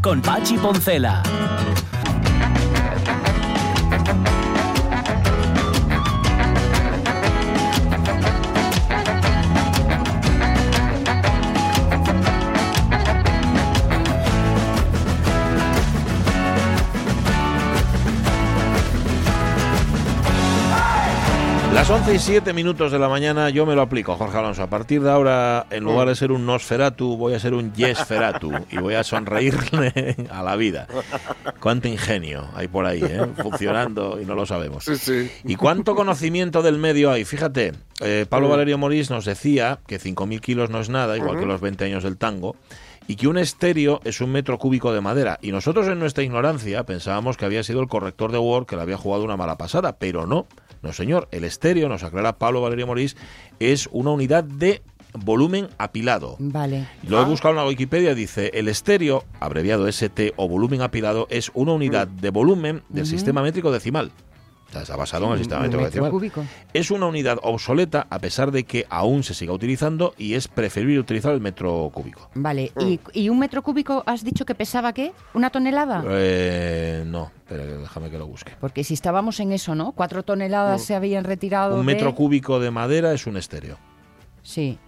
con Pachi Poncela. 11 y 7 minutos de la mañana yo me lo aplico, Jorge Alonso. A partir de ahora, en lugar de ser un Nosferatu, voy a ser un Yesferatu y voy a sonreírle a la vida. Cuánto ingenio hay por ahí, ¿eh? funcionando y no lo sabemos. Sí, sí. Y cuánto conocimiento del medio hay. Fíjate, eh, Pablo Valerio Morís nos decía que 5.000 kilos no es nada, igual que los 20 años del tango y que un estéreo es un metro cúbico de madera. Y nosotros en nuestra ignorancia pensábamos que había sido el corrector de Word que le había jugado una mala pasada, pero no. No, señor. El estéreo, nos aclara Pablo Valerio Morís, es una unidad de volumen apilado. Vale. Lo he buscado en la Wikipedia, dice, el estéreo, abreviado ST o volumen apilado, es una unidad de volumen del sistema métrico decimal. Basado en el sistema decimal. cúbico. Es una unidad obsoleta a pesar de que aún se siga utilizando y es preferible utilizar el metro cúbico. Vale. ¿Y, y un metro cúbico has dicho que pesaba qué? ¿Una tonelada? Eh, no, pero déjame que lo busque. Porque si estábamos en eso, ¿no? Cuatro toneladas se habían retirado. Un de- metro cúbico de madera es un estéreo. Sí.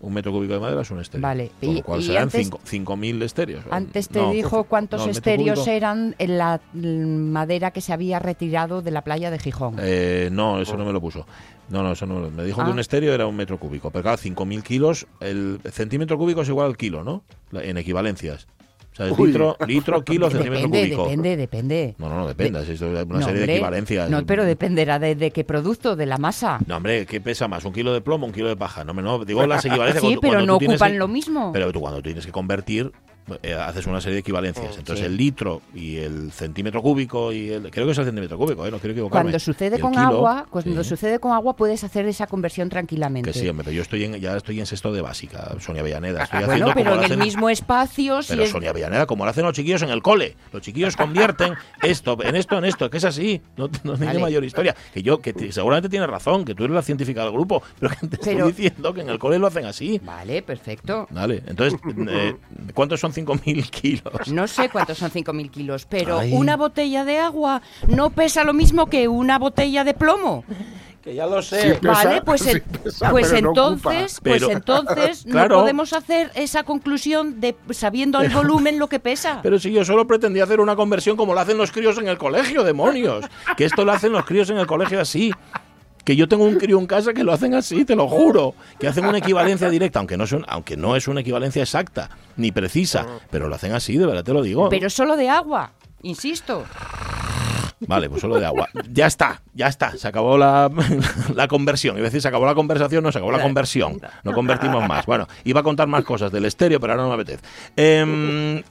Un metro cúbico de madera es un estéreo. Vale, Con y- lo cual y serán antes- cinco- 5.000 estéreos. Antes te No, dijo cuántos no, estéreos cúbico- eran en la madera que se había retirado de la playa de Gijón. Eh, no, eso no me lo puso. No, no, eso no me lo- Me dijo que Ah. un estéreo era un metro cúbico. Pero claro, 5.000 kilos, el centímetro cúbico es igual al kilo, ¿no? En equivalencias. O sea, litro, litro, kilo, centímetro depende, cúbico. depende, depende. No, no, no depende. es una No, serie de equivalencias. No, pero dependerá de, de qué producto, de la masa. No, hombre, ¿qué pesa más? ¿Un kilo de plomo o un kilo de paja? No, me- no, digo las equivalencias. Sí, cuando- pero cuando no tienes ocupan que- lo mismo. Pero tú cuando tienes que convertir, eh, haces una serie de equivalencias. Entonces Sí. el litro y el centímetro cúbico y el... Creo que es el centímetro cúbico, ¿eh? No quiero equivocarme. Cuando sucede con kilo, agua, cuando sí. sucede con agua puedes hacer esa conversión tranquilamente. Que sí, hombre, pero yo estoy en, ya estoy en sexto de básica, Sonia Avellaneda. Estoy Ah, bueno, haciendo pero como en el mismo espacio, si Pero es- Sonia Avellaneda, como lo hacen los chiquillos en el cole. Los chiquillos convierten esto en esto, en esto, que es así. No, no tiene Vale. mayor historia. Que yo, que te- seguramente tienes razón, que tú eres la científica del grupo, pero que te Pero- estoy diciendo que en el cole lo hacen así. Vale, perfecto. Vale, entonces, eh, ¿cuántos son 5.000 kilos? No sé cuántos son 5.000 kilos, pero Ay. una botella de agua no pesa lo mismo que una botella de plomo. Que ya lo Sí, sé. pesa, vale, pues, sí en- pesa, pues pero no entonces, pues Pero- entonces Claro. no podemos hacer esa conclusión de sabiendo el volumen lo que pesa. Pero si yo solo pretendía hacer una conversión como lo hacen los críos en el colegio, demonios. Que esto lo hacen los críos en el colegio así. Que yo tengo un crío en casa que lo hacen así, te lo juro. Que hacen una equivalencia directa, aunque no, son, aunque no es una equivalencia exacta ni precisa, pero lo hacen así, de verdad te lo digo. Pero solo de agua, insisto. Vale, pues solo de agua. Ya está, ya está. Se acabó la, la conversión. Iba a decir, se acabó la conversación, no, se acabó la conversión. No convertimos más. Bueno, iba a contar más cosas del estéreo, pero ahora no me apetece. Em,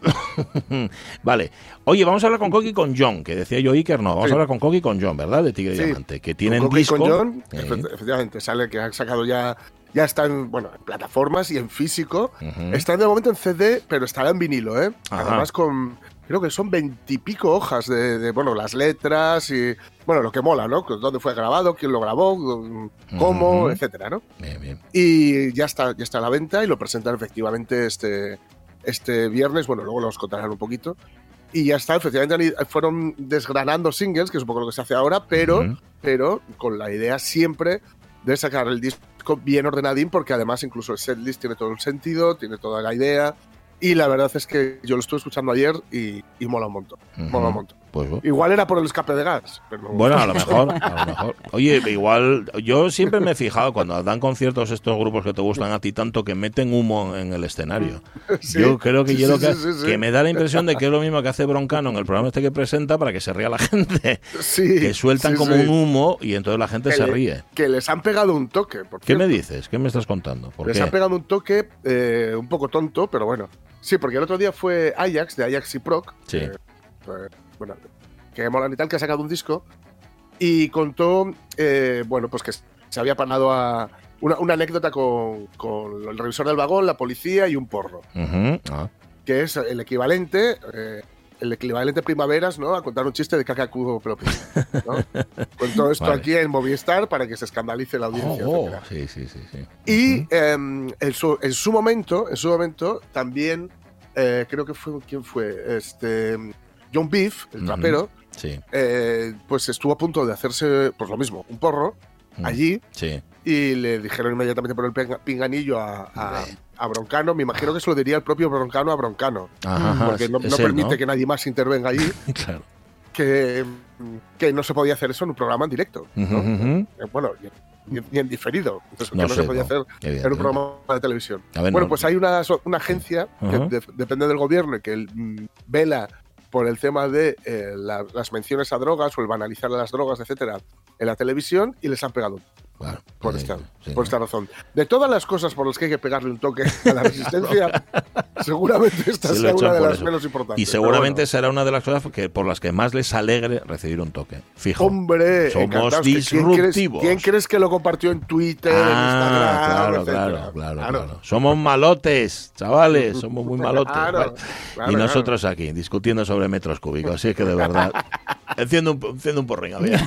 vale. Oye, vamos a hablar con Coqui y con John, que decía yo Iker, no. Vamos Sí. a hablar con Coqui y con John, ¿verdad? De Tigre y Sí. Diamante, que tienen Con disco. con John, Eh, efe- efectivamente, sale que han sacado ya. Ya está en, bueno, en plataformas y en físico. Ujú. Está de momento en CD, pero estará en vinilo, ¿eh? Ajá. Además con. Creo que son veintipico hojas de, de, bueno, las letras y. Bueno, lo que mola, ¿no? Dónde fue grabado, quién lo grabó, cómo, Ujú. etcétera, ¿no? bien, bien. Y ya está, ya está a la venta y lo presentan efectivamente este, este viernes. Bueno, luego los contarán un poquito. Y ya está, efectivamente fueron desgranando singles, que es un poco lo que se hace ahora, pero, Ujú. pero con la idea siempre de sacar el disco bien ordenadín, porque además incluso el setlist tiene todo un sentido, tiene toda la idea. Y la verdad es que yo lo estuve escuchando ayer y, y mola un montón. Mola un montón. Pues. Igual era por el escape de gas. Pero Bueno, a lo mejor, a lo mejor. Oye, igual, yo siempre me he fijado cuando dan conciertos estos grupos que te gustan a ti tanto que meten humo en el escenario. Sí, yo creo que sí, yo lo sí, que, me da la impresión de que es lo mismo que hace Broncano en el programa este que presenta para que se ría la gente. Que sueltan como un humo y entonces la gente Que se le- ríe. Que les han pegado un toque. Por ¿Qué me dices? ¿Qué me estás contando? ¿Por Les qué? ha pegado un toque eh, un poco tonto, pero bueno. Sí, porque el otro día fue Ajax, de Ajax y Proc. Sí. pues, bueno, que molan y tal, que ha sacado un disco. Y contó, eh, bueno, pues que se había panado a una, una anécdota con, con el revisor del vagón, la policía y un porro. Ah, Que es el equivalente. eh, el equivalente primaveras, ¿no? A contar un chiste de caca cubo propio. ¿no? Cuento esto Vale. aquí en Movistar para que se escandalice la audiencia. Oh, etcétera. sí, sí, sí, sí. Y em, en, su, en su momento, en su momento, también eh, creo que fue, ¿quién fue? Este, John Beef, el trapero, Sí, eh, pues estuvo a punto de hacerse, pues lo mismo, un porro Mm. allí sí. y le dijeron inmediatamente por el pinga- pinganillo a, a- a Broncano. Me imagino que se lo diría el propio Broncano a Broncano, Ajá, porque no, es no él, permite ¿no? que nadie más intervenga allí, Claro. que, que no se podía hacer eso en un programa en directo. Eh, Bueno, ni, ni en diferido. Entonces, No que no, sé, se podía no, hacer en un programa de televisión. A ver, bueno, no- pues hay una, una agencia que de- depende del gobierno y que mm, vela por el tema de eh, la- las menciones a drogas o el banalizar las drogas, etcétera, en la televisión y les han pegado Claro, por, esta, sí, por esta razón. De todas las cosas por las que hay que pegarle un toque a la resistencia, seguramente esta Sí, sea una de las eso. menos importantes. Y seguramente bueno. será una de las cosas que, por las que más les alegre recibir un toque. Fijo. Hombre, Somos encantados. ¿Quién crees, disruptivos. ¿Quién crees que lo compartió en Twitter, en Ah, Instagram? claro, etcétera? claro, claro, claro. Somos malotes, chavales, somos muy malotes. Claro, Vale. claro, y nosotros aquí, discutiendo sobre metros cúbicos. Así es que de verdad, enciendo un, enciendo un porrín, a ver.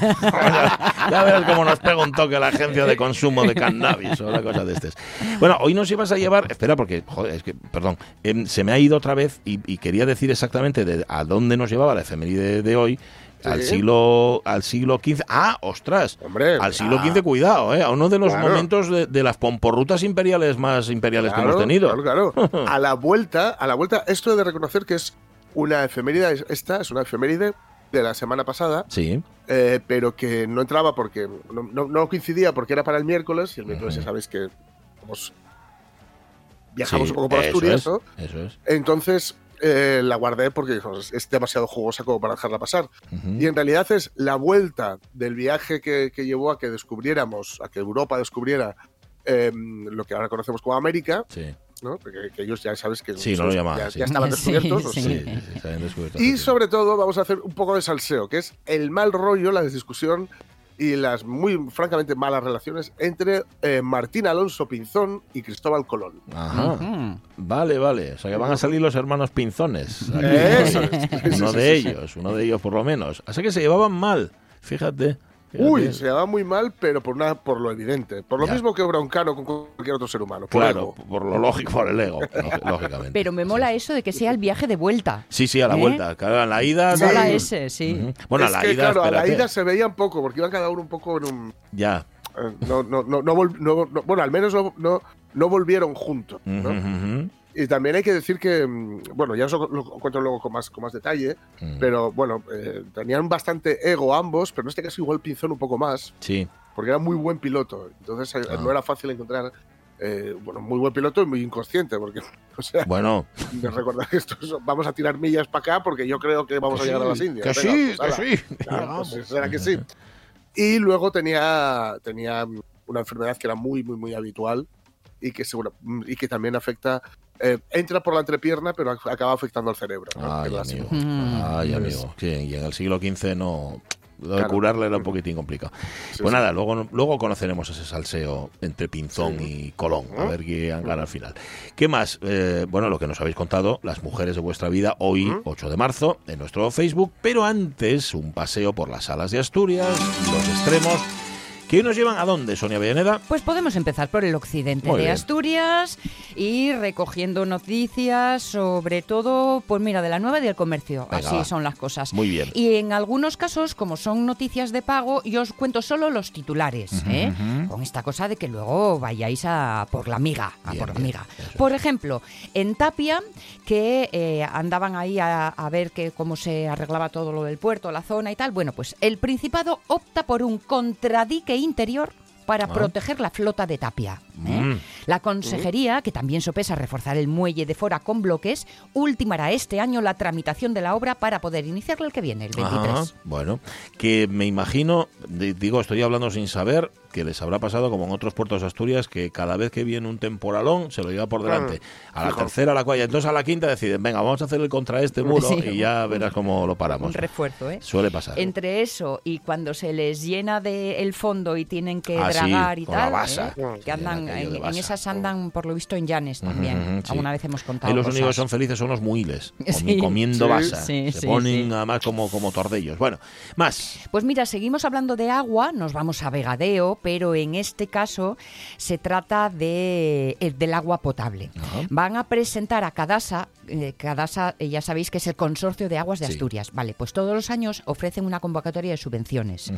ya verás cómo nos pega un toque la agencia de consumo de cannabis o una cosa de estos. Bueno, hoy nos ibas a llevar, espera, porque, joder, es que, perdón, em, se me ha ido otra vez y, y quería decir exactamente de, a dónde nos llevaba la efeméride de hoy. Al siglo al siglo XV. Ah, ostras. Hombre, al siglo ah. XV, cuidado, ¿eh? A uno de los Claro. momentos de, de las pomporrutas imperiales más imperiales que hemos tenido. Claro, claro. A la vuelta, a la vuelta, esto de reconocer que es una efeméride, esta es una efeméride de la semana pasada, Sí. eh, pero que no entraba porque no, no- no coincidía porque era para el miércoles, y el miércoles ya sabéis que vamos, viajamos sí, un poco por Asturias, es, ¿no? Eso es. Entonces eh, la guardé porque es demasiado jugosa como para dejarla pasar. Y en realidad es la vuelta del viaje que, que llevó a que descubriéramos, a que Europa descubriera eh, lo que ahora conocemos como América, Sí, ¿no? Porque que ellos ya sabes que Sí, no lo ya, estaban descubiertos. ¿no? sí. sí, sí, sí, se habían descubierto hace Y sobre todo vamos a hacer un poco de salseo, que es el mal rollo, la discusión y las muy francamente malas relaciones entre eh, Martín Alonso Pinzón y Cristóbal Colón. Ajá. Vale, vale. O sea que van a salir los hermanos pinzones. aquí. Eso es. Sí, uno de ellos, uno de ellos por lo menos. Así que se llevaban mal, fíjate. Uy, se llama muy mal, pero por, una, por lo evidente. Por lo Ya. mismo que Broncano con cualquier otro ser humano. Por Claro, ego. por lo lógico, por el ego, lógi- lógicamente. Pero me mola eso de que sea el viaje de vuelta. Sí, sí, a la ¿Eh? vuelta. Claro, a la ida. Sí. Mola ese, sí. Bueno, es a la que, ida. claro, a la ida se veían poco, porque iban cada uno un poco en un. Ya. eh, No, no, no, no, vol- no- no- bueno, al menos no, no, no volvieron juntos. ¿no? Y también hay que decir que, mm, bueno, ya os lo, lo cuento luego con más, con más detalle, Mm. pero bueno, eh, tenían bastante ego ambos, pero en este caso igual Pinzón un poco más, Sí. porque era muy buen piloto. Entonces eh, Ah. no era fácil encontrar, eh, bueno, muy buen piloto y muy inconsciente, porque, o sea, Bueno, de recordar que esto es- vamos a tirar millas para acá porque yo creo que vamos que a llegar sí, a las Indias. Que Venga, sí, pues, que ala. sí. Claro, pues, será que sí. Y luego tenía, tenía una enfermedad que era muy, muy, muy habitual y que, seguro, y que también afecta, eh, entra por la entrepierna, pero ac- acaba afectando al cerebro. ¿no? Ay, amigo. Mm. Ay, Pues- amigo. Sí, y en el siglo XV no. Lo de Claro. curarle era un poquitín complicado. Sí, Pues sí. nada, luego, luego conoceremos ese salseo entre Pinzón Sí. y Colón, a ver quién gana al final. ¿Qué más? Eh, bueno, lo que nos habéis contado, las mujeres de vuestra vida, hoy, Ujú. 8 de marzo, en nuestro Facebook, pero antes un paseo por las salas de Asturias, los extremos. ¿Que hoy nos llevan a dónde, Sonia Villaneda? Pues podemos empezar por el occidente Muy de bien. Asturias y recogiendo noticias, sobre todo, pues mira, de la nueva y del comercio. Venga, Así va. son las cosas. Muy bien. Y en algunos casos, como son noticias de pago, yo os cuento solo los titulares, ¿eh? con esta cosa de que luego vayáis a por la miga, a Bien, por la miga. Por ejemplo, en Tapia, que eh, andaban ahí a, a ver que cómo se arreglaba todo lo del puerto, la zona y tal, bueno, pues el Principado opta por un contradique interior para Ah. proteger la flota de Tapia. ¿eh? Mm. La consejería, que también sopesa reforzar el muelle de Fora con bloques, ultimará este año la tramitación de la obra para poder iniciarla el que viene, el 23. Ajá, bueno, que me imagino, di- digo, estoy hablando sin saber, que les habrá pasado como en otros puertos de Asturias, que cada vez que viene un temporalón se lo lleva por delante. A la tercera, a la cuarta, entonces a la quinta deciden, venga, vamos a hacerle contra este muro Sí. y ya verás cómo lo Un paramos. refuerzo, ¿eh? Suele pasar. Entre eso y cuando se les llena de el fondo y tienen que Ah, sí, y con la. ¿eh? Que andan, en, esas andan, por lo visto, en llanes también. Sí. Alguna vez hemos contado. Ahí los cosas. únicos que son felices son los muiles, Sí. comiendo Sí. basa. Sí, Se sí, ponen sí. además como, como tordellos. Bueno, más. Pues mira, seguimos hablando de agua, nos vamos a Vegadeo, pero en este caso se trata de, eh, del agua potable. Van a presentar a Cadasa, eh, Cadasa eh, ya sabéis que es el Consorcio de Aguas de Sí. Asturias. Vale, pues todos los años ofrecen una convocatoria de subvenciones.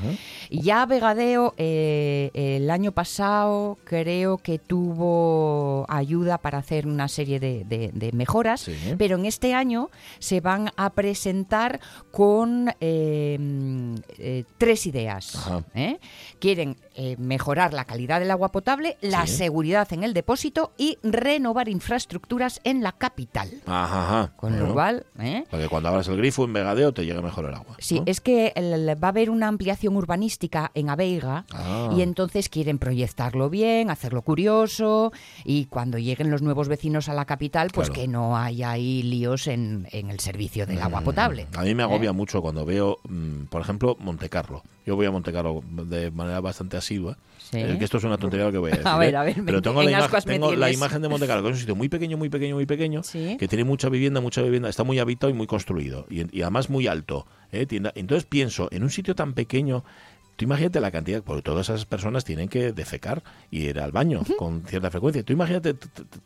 Y ya Vegadeo eh, el año pasado creo que tuvo ayuda para hacer una serie de, de- de mejoras, Sí. pero en este año se van a presentar con eh, mm, eh, tres ideas. ¿eh? Quieren eh, mejorar la calidad del agua potable, la Sí. seguridad en el depósito y renovar infraestructuras en la capital. Ajá, ajá. Con Bueno, lo cual, ¿eh? Para que cuando abras el grifo en Vegadeo te llegue mejor el agua. Sí, ¿no? es que el- va a haber una ampliación urbanística en Aveiga Ah. y entonces quieren proyectarlo bien, hacerlo curioso y cuando lleguen los nuevos vecinos a la capital, pues Claro. que no haya ahí líos en, en el servicio del agua potable. A mí me agobia ¿Eh? mucho cuando veo, mm, por ejemplo, Montecarlo. Yo voy a Montecarlo de manera bastante asidua. Sí. Es que esto es una tontería lo que voy a decir. A ver, ¿eh? a ver, Pero tengo, en la, tengo la imagen de Montecarlo, que es un sitio muy pequeño, muy pequeño, muy pequeño, Sí. que tiene mucha vivienda, mucha vivienda, está muy habitado y muy construido. Y, y además muy alto. ¿eh? Entonces pienso, en un sitio tan pequeño, Tú imagínate la cantidad, porque todas esas personas tienen que defecar y ir al baño con cierta frecuencia. Tú imagínate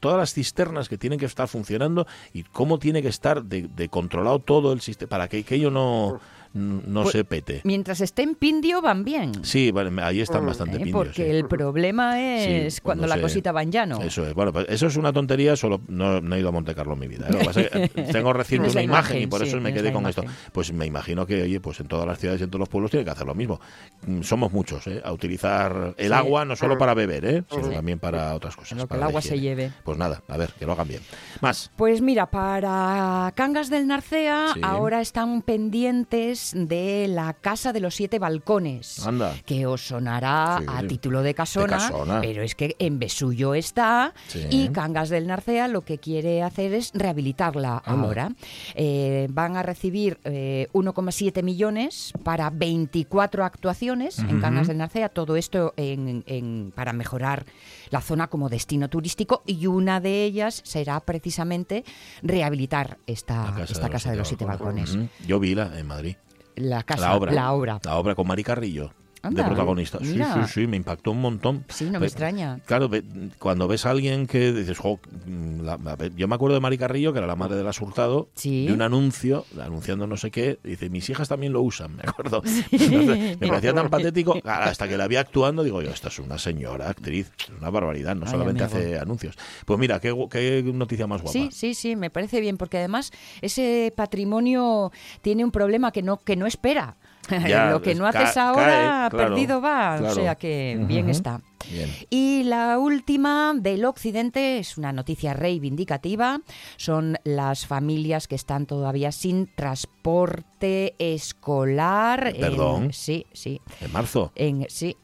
todas las cisternas que tienen que estar funcionando y cómo tiene que estar de, de controlado todo el sistema para que aquello no, no Pues, se pete. Mientras esté en Pindio van bien. Sí, vale, ahí están bastante ¿eh? pindios. Porque sí. el problema es Sí, cuando, cuando la cosita va en llano. Eso es. Bueno, pues eso es una tontería, solo no, no he ido a Monte Carlo en mi vida. ¿eh? Lo que que tengo reciente una imagen, y por sí, eso me quedé con esto. Pues me imagino que, oye, pues en todas las ciudades y en todos los pueblos tienen que hacer lo mismo. Mm, Somos muchos, ¿eh? A utilizar el Sí. agua no solo para beber, ¿eh? Sino Sí. también para otras cosas. Lo que para el agua se lleve. Pues nada, a ver, que lo hagan bien. Más. Pues mira, para Cangas del Narcea Sí. ahora están pendientes de la Casa de los Siete Balcones. Anda. Que os sonará Sí. a título de casona, De casona. pero es que en Besullo está Sí. y Cangas del Narcea lo que quiere hacer es rehabilitarla Anda. ahora. Eh, van a recibir eh, 1,7 millones para 24 actuaciones en. Cangas del Narcea, todo esto en- en- para mejorar la zona como destino turístico y una de ellas será precisamente rehabilitar esta, La esta casa de los siete balcones. Yo vi la en Madrid. La casa, la obra. la obra. La obra con Mari Carrillo. Anda, de protagonista. Sí, mira. sí, sí, me impactó un montón. Sí, no me Pe- extraña. Claro, cuando ves a alguien que dices, "Jo, mm, la- a ver", yo me acuerdo de Mari Carrillo, que era la madre de la Hurtado, Sí. de un anuncio, anunciando no sé qué, dice, mis hijas también lo usan, me acuerdo. Entonces, me parecía tan patético, hasta que la vi actuando, digo yo, esta es una señora actriz, una barbaridad, no Ay, solamente amigo. hace anuncios. Pues mira, qué, qué noticia más guapa. Sí, sí, sí, me parece bien, porque además ese patrimonio tiene un problema que no, que no espera. Ya, Lo que no haces ahora, cae, claro, perdido va. claro. O sea que bien está. Bien. Y la última del occidente es una noticia reivindicativa. Son las familias que están todavía sin transporte escolar. en- Perdón. sí, sí. En marzo. En, sí,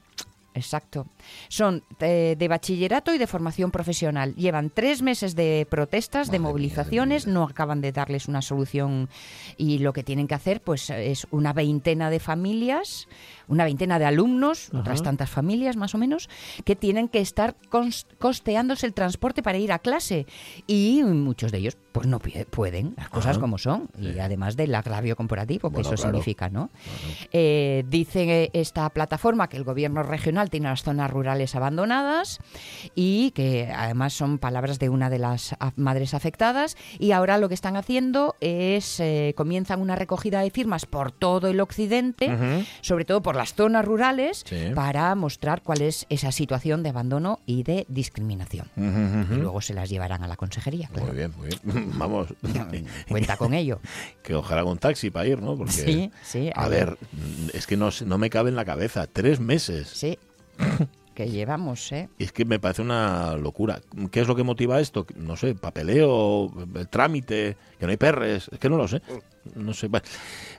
exacto. Son eh, de bachillerato y de formación profesional. Llevan tres meses de protestas, de mía de movilizaciones, no acaban de darles una solución y lo que tienen que hacer pues es una veintena de familias, una veintena de alumnos, otras tantas familias más o menos, que tienen que estar costeándose el transporte para ir a clase. Y muchos de ellos pues no pueden, las cosas Ajá. como son, y además del agravio comparativo que Bueno, eso claro. significa, ¿no? Eh, dice esta plataforma que el gobierno regional tiene las zonas rurales abandonadas y que además son palabras de una de las madres afectadas. Y ahora lo que están haciendo es eh, comienzan una recogida de firmas por todo el occidente, sobre todo por las zonas rurales, Sí. para mostrar cuál es esa situación de abandono y de discriminación. Y luego se las llevarán a la consejería. claro. Muy bien, muy bien. Vamos. Cuenta con ello. que ojalá un taxi para ir, ¿no? Porque, Sí, sí, A a ver, es que no, no me cabe en la cabeza. Tres meses. Sí, que llevamos, ¿eh? Es que me parece una locura. ¿Qué es lo que motiva esto? No sé, papeleo, eh, trámite, que no hay perres. Es que no lo sé. No sé. Vale,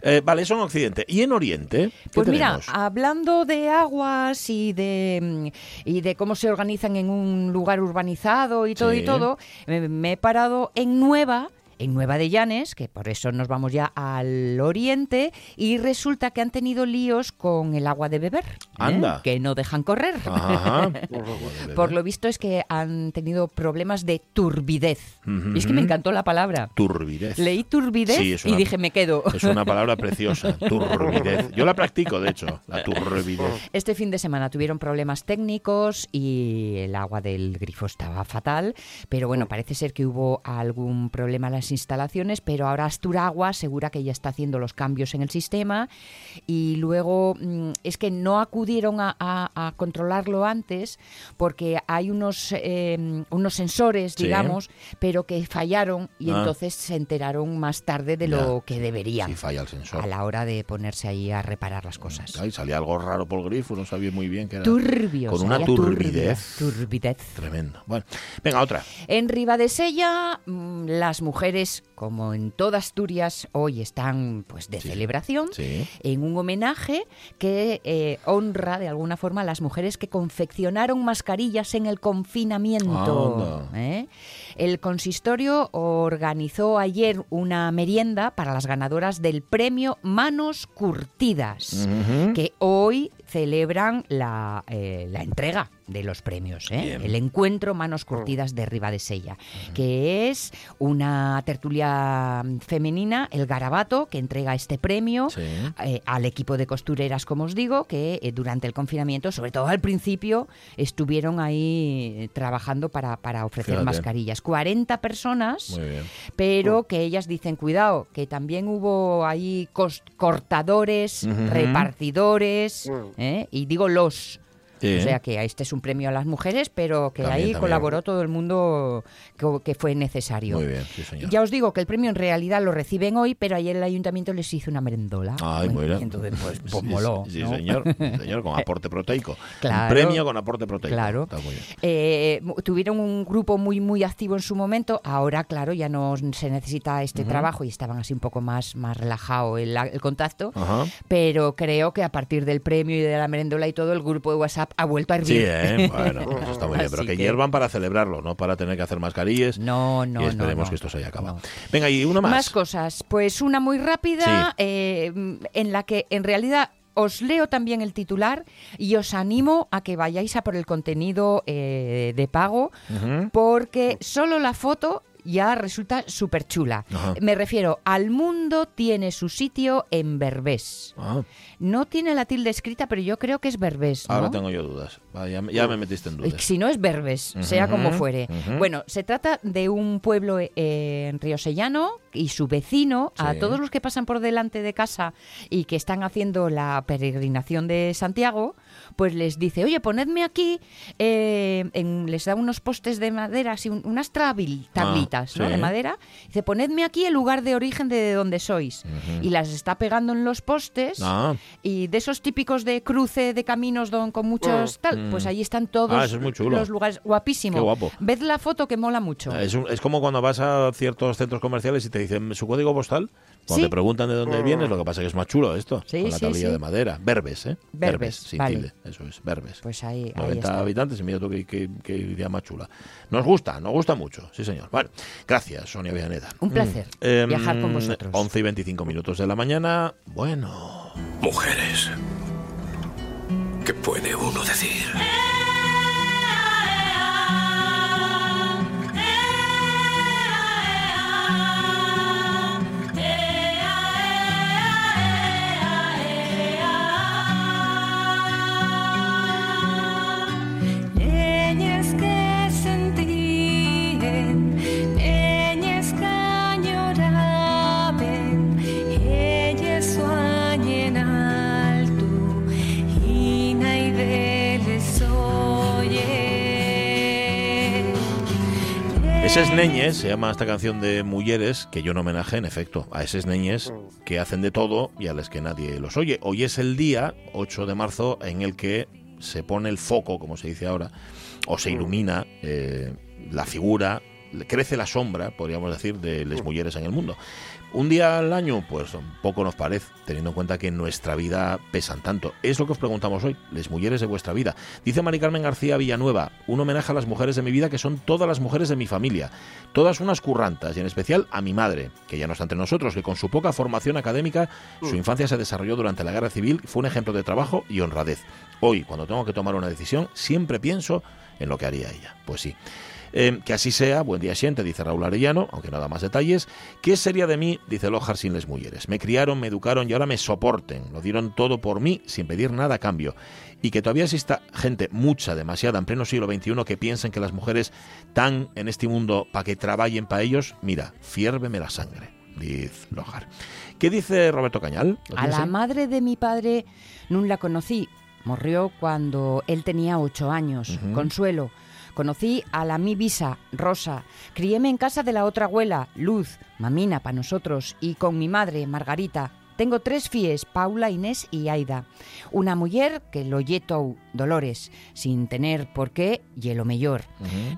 Eh, vale eso en Occidente. ¿Y en Oriente? ¿Qué Pues mira, hablando de aguas y de mm, y de cómo se organizan en un lugar urbanizado y todo Sí. y todo, eh, me he parado en Nueva, en Nueva de Llanes, que por eso nos vamos ya al oriente, y resulta que han tenido líos con el agua de beber, ¿eh? Anda. que no dejan correr. Ajá. Por lo visto es que han tenido problemas de turbidez. Y es que me encantó la palabra. Turbidez. Leí turbidez Sí, y dije, me quedo. Es una palabra preciosa, turbidez. Yo la practico, de hecho, la turbidez. Este fin de semana tuvieron problemas técnicos y el agua del grifo estaba fatal, pero bueno, parece ser que hubo algún problema en las instalaciones, pero ahora Asturagua asegura que ya está haciendo los cambios en el sistema y luego mm, es que no acudieron a, a- a controlarlo antes porque hay unos, eh, unos sensores, Sí. digamos, pero que fallaron y Ah. entonces se enteraron más tarde de Ya. lo que deberían falla el sensor. a la hora de ponerse ahí a reparar las cosas. Ay, salía algo raro por el grifo, no sabía muy bien qué era. Turbio. Con una turbidez. Turbidez. Tremendo. Bueno, venga, otra. En Ribadesella, mm, las mujeres, como en toda Asturias, hoy están pues de Sí. celebración. Sí. En un homenaje que eh, honra de alguna forma a las mujeres que confeccionaron mascarillas en el confinamiento. ¿eh? El consistorio organizó ayer una merienda para las ganadoras del premio Manos Curtidas que hoy celebran la, eh, la entrega de los premios, ¿eh? El encuentro Manos Curtidas de Ribadesella, que es una tertulia femenina, el Garabato, que entrega este premio Sí. eh, al equipo de costureras, como os digo, que eh, durante el confinamiento, sobre todo al principio, estuvieron ahí trabajando para, para ofrecer Fíjate. mascarillas. 40 personas Muy bien. pero que ellas dicen, cuidado, que también hubo ahí cortadores, repartidores, Mm. ¿eh? y digo los. Sí. O sea que este es un premio a las mujeres, pero que También, ahí también. colaboró todo el mundo que, que fue necesario. Muy bien, sí, señor. Ya os digo que el premio en realidad lo reciben hoy, pero ayer el ayuntamiento les hizo una merendola. Ay. Y entonces, pues, pues Sí, moló. Sí, ¿no? señor. Señor, con aporte proteico. Claro. Un premio con aporte proteico. Claro. Está muy bien. Eh, tuvieron un grupo muy muy activo en su momento. Ahora, claro, ya no se necesita este trabajo y estaban así un poco más, más relajado el, el contacto. Ajá. Pero creo que a partir del premio y de la merendola y todo, el grupo de WhatsApp ha vuelto a Sí, hervir. ¿eh? bueno, eso está muy bien. Pero que, que- hiervan para celebrarlo, no para tener que hacer mascarillas. No, no, y esperemos no. que esto se haya acabado. No. Venga, y una más. Más cosas. Pues una muy rápida, eh, en la que en realidad os leo también el titular y os animo a que vayáis a por el contenido eh, de pago, porque solo la foto ya resulta súper chula. Ajá. Me refiero, al mundo tiene su sitio en Berbés. Ah, No tiene la tilde escrita, pero yo creo que es Berbés. ¿no? ahora tengo yo dudas. Ya, me- ya me metiste en dudas. Si no es Berbes, sea como fuere. Bueno, se trata de un pueblo eh, en Río Sellano y su vecino, a todos los que pasan por delante de casa y que están haciendo la peregrinación de Santiago, pues les dice, oye, ponedme aquí, eh, en- les da unos postes de madera, así, un- unas trabil- tablitas ¿no? sí. de madera, dice, ponedme aquí el lugar de origen de donde sois. Y las está pegando en los postes. Ah, Y de esos típicos de cruce de caminos don, con muchos tal, pues ahí están todos Ah, es los lugares. Guapísimo. Qué guapo. Ved la foto que mola mucho. es, un- es como cuando vas a ciertos centros comerciales y te dicen su código postal. Cuando Sí. te preguntan de dónde vienes, lo que pasa es que es más chulo esto. Sí, con la sí, tablilla sí. de madera. Verbes, ¿eh? Verbes, sin vale. tilde. Eso es, verbes. Pues ahí, ahí 90 está. habitantes y mira tú qué, qué- qué idea más chula. Nos gusta, nos gusta mucho, sí señor. Bueno, gracias Sonia Villaneda. Un placer Em, viajar con vosotros. 11 y 25 minutos de la mañana. Bueno, Mujeres. ¿Qué puede uno decir? Neñes, se llama esta canción de Mujeres, que yo en homenaje, en efecto, a esos Neñes que hacen de todo y a los que nadie los oye. Hoy es el día, 8 de marzo, en el que se pone el foco, como se dice ahora, o se ilumina eh, la figura crece la sombra, podríamos decir, de las mujeres en el mundo. Un día al año, pues poco nos parece, teniendo en cuenta que en nuestra vida pesan tanto. Es lo que os preguntamos hoy, las mujeres de vuestra vida. Dice Mari Carmen García Villanueva, un homenaje a las mujeres de mi vida que son todas las mujeres de mi familia, todas unas currantas, y en especial a mi madre, que ya no está entre nosotros, que con su poca formación académica, su infancia se desarrolló durante la guerra civil, fue un ejemplo de trabajo y honradez. Hoy, cuando tengo que tomar una decisión, siempre pienso en lo que haría ella. Pues sí. Eh, que así sea, buen día siente, dice Raúl Arellano, aunque no da más detalles. ¿Qué sería de mí? Dice Lojar sin las mujeres. Me criaron, me educaron y ahora me soporten. Lo dieron todo por mí sin pedir nada a cambio. Y que todavía exista gente, mucha, demasiada, en pleno siglo XXI, que piensen que las mujeres están en este mundo para que trabajen para ellos. Mira, fiérveme la sangre, dice Lojar. ¿Qué dice Roberto Cañal? ¿Lo A la ahí? madre de mi padre no la conocí. Murió cuando él tenía ocho años. Consuelo. Conocí a la mi visa, Rosa. Criéme en casa de la otra abuela, Luz, mamina para nosotros, y con mi madre, Margarita. Tengo tres fies, Paula, Inés y Aida. Una mujer que lo yetou, Dolores, sin tener por qué, y lo mellor.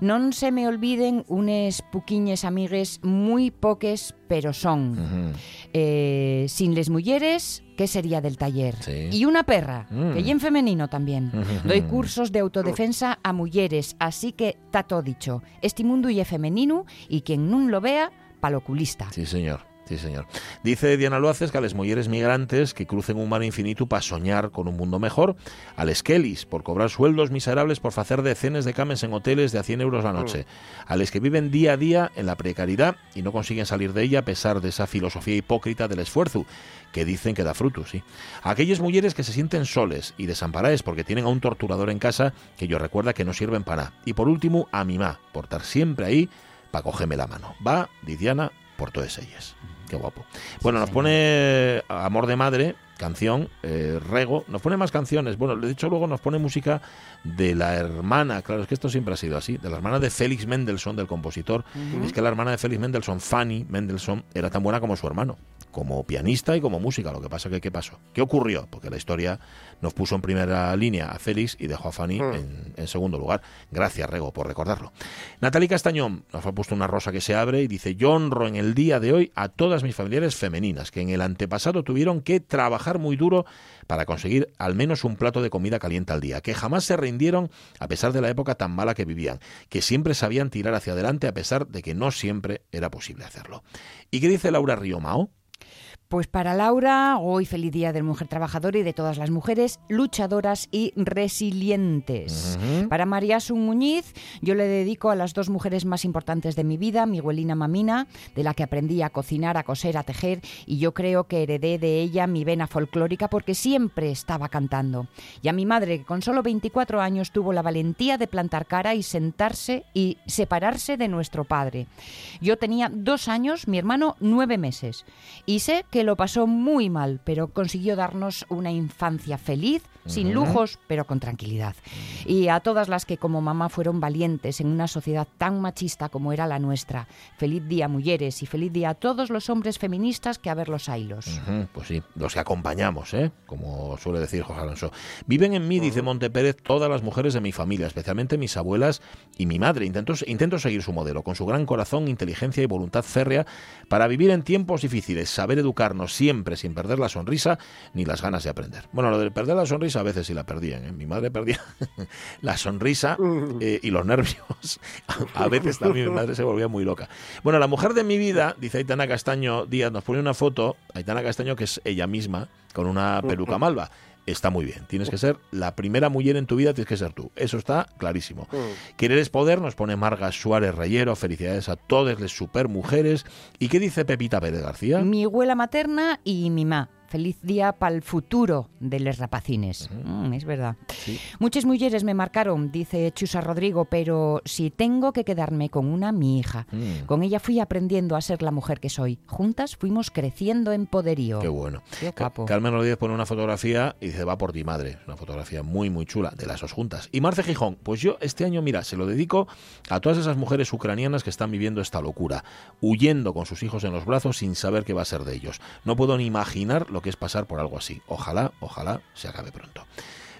Non se me olviden unes puquiñes amigues muy poques, pero son. Eh, sin les mulleres, ¿qué sería del taller? Sí. Y una perra, Mm. que y en femenino también. Doy cursos de autodefensa a mulleres, así que está todo dicho. Este mundo y femenino y quien nun lo vea, paloculista. Sí, señor. Sí, señor. Dice Diana Luaces que a las mujeres migrantes que crucen un mar infinito para soñar con un mundo mejor, a les Kellys por cobrar sueldos miserables por hacer decenas de cames en hoteles de a 100 euros la noche, a les que viven día a día en la precariedad y no consiguen salir de ella a pesar de esa filosofía hipócrita del esfuerzo, que dicen que da frutos, sí. A aquellas mujeres que se sienten soles y desamparadas porque tienen a un torturador en casa que yo recuerda que no sirven para nada. Y por último, a mi ma, por estar siempre ahí para cogerme la mano. Va, Didiana, por todas ellas. Qué guapo. Bueno, nos pone Amor de Madre, canción, eh, Rego, nos pone más canciones. Bueno, de hecho luego nos pone música de la hermana, claro, es que esto siempre ha sido así, de la hermana de Félix Mendelssohn, del compositor. Es que la hermana de Félix Mendelssohn, Fanny Mendelssohn, era tan buena como su hermano, como pianista y como música. Lo que pasa que, ¿qué pasó? ¿Qué ocurrió? Porque la historia nos puso en primera línea a Félix y dejó a Fanny en, en segundo lugar. Gracias, Rego, por recordarlo. Natalie Castañón nos ha puesto una rosa que se abre y dice, yo honro en el día de hoy a todas mis familiares femeninas que en el antepasado tuvieron que trabajar muy duro para conseguir al menos un plato de comida caliente al día, que jamás se rindieron a pesar de la época tan mala que vivían, que siempre sabían tirar hacia adelante a pesar de que no siempre era posible hacerlo. ¿Y qué dice Laura Riomao? Pues para Laura, hoy feliz día del mujer trabajadora y de todas las mujeres luchadoras y resilientes. Para María Sun Muñiz, yo le dedico a las dos mujeres más importantes de mi vida, mi abuelina Mamina, de la que aprendí a cocinar, a coser, a tejer, y yo creo que heredé de ella mi vena folclórica porque siempre estaba cantando. Y a mi madre, que con solo 24 años tuvo la valentía de plantar cara y sentarse y separarse de nuestro padre. Yo tenía dos años, mi hermano nueve meses, y sé que lo pasó muy mal, pero consiguió darnos una infancia feliz, sin lujos, pero con tranquilidad. Y a todas las que como mamá fueron valientes en una sociedad tan machista como era la nuestra. Feliz día, mujeres, y feliz día a todos los hombres feministas que a ver los ailos. Ujú, Pues sí, los que acompañamos, ¿eh? como suele decir Jorge Alonso. Viven en mí, dice Montepérez, todas las mujeres de mi familia, especialmente mis abuelas y mi madre. Intento, intento seguir su modelo, con su gran corazón, inteligencia y voluntad férrea, para vivir en tiempos difíciles, saber siempre sin perder la sonrisa ni las ganas de aprender. Bueno, lo de perder la sonrisa a veces sí la perdían. ¿eh? Mi madre perdía la sonrisa eh, y los nervios. A veces también mi madre se volvía muy loca. Bueno, la mujer de mi vida, dice Aitana Castaño Díaz, nos pone una foto, Aitana Castaño, que es ella misma, con una peluca malva. Está muy bien. Tienes que ser la primera mujer en tu vida, tienes que ser tú. Eso está clarísimo. Querer es poder, nos pone Marga Suárez Reyero. Felicidades a todas las supermujeres. ¿Y qué dice Pepita Pérez García? Mi abuela materna y mi ma. Feliz día para el futuro de les rapacines. Mm, es verdad. Muchas mujeres me marcaron, dice Chusa Rodrigo, pero si tengo que quedarme con una, mi hija. Mm. Con ella fui aprendiendo a ser la mujer que soy. Juntas fuimos creciendo en poderío. Qué bueno. Qué guapo. Carmen Rodríguez pone una fotografía y dice, va por ti madre. Una fotografía muy, muy chula de las dos juntas. Y Marce Gijón, pues yo este año, mira, se lo dedico a todas esas mujeres ucranianas que están viviendo esta locura, huyendo con sus hijos en los brazos sin saber qué va a ser de ellos. No puedo ni imaginar lo que es pasar por algo así. Ojalá, ojalá se acabe pronto.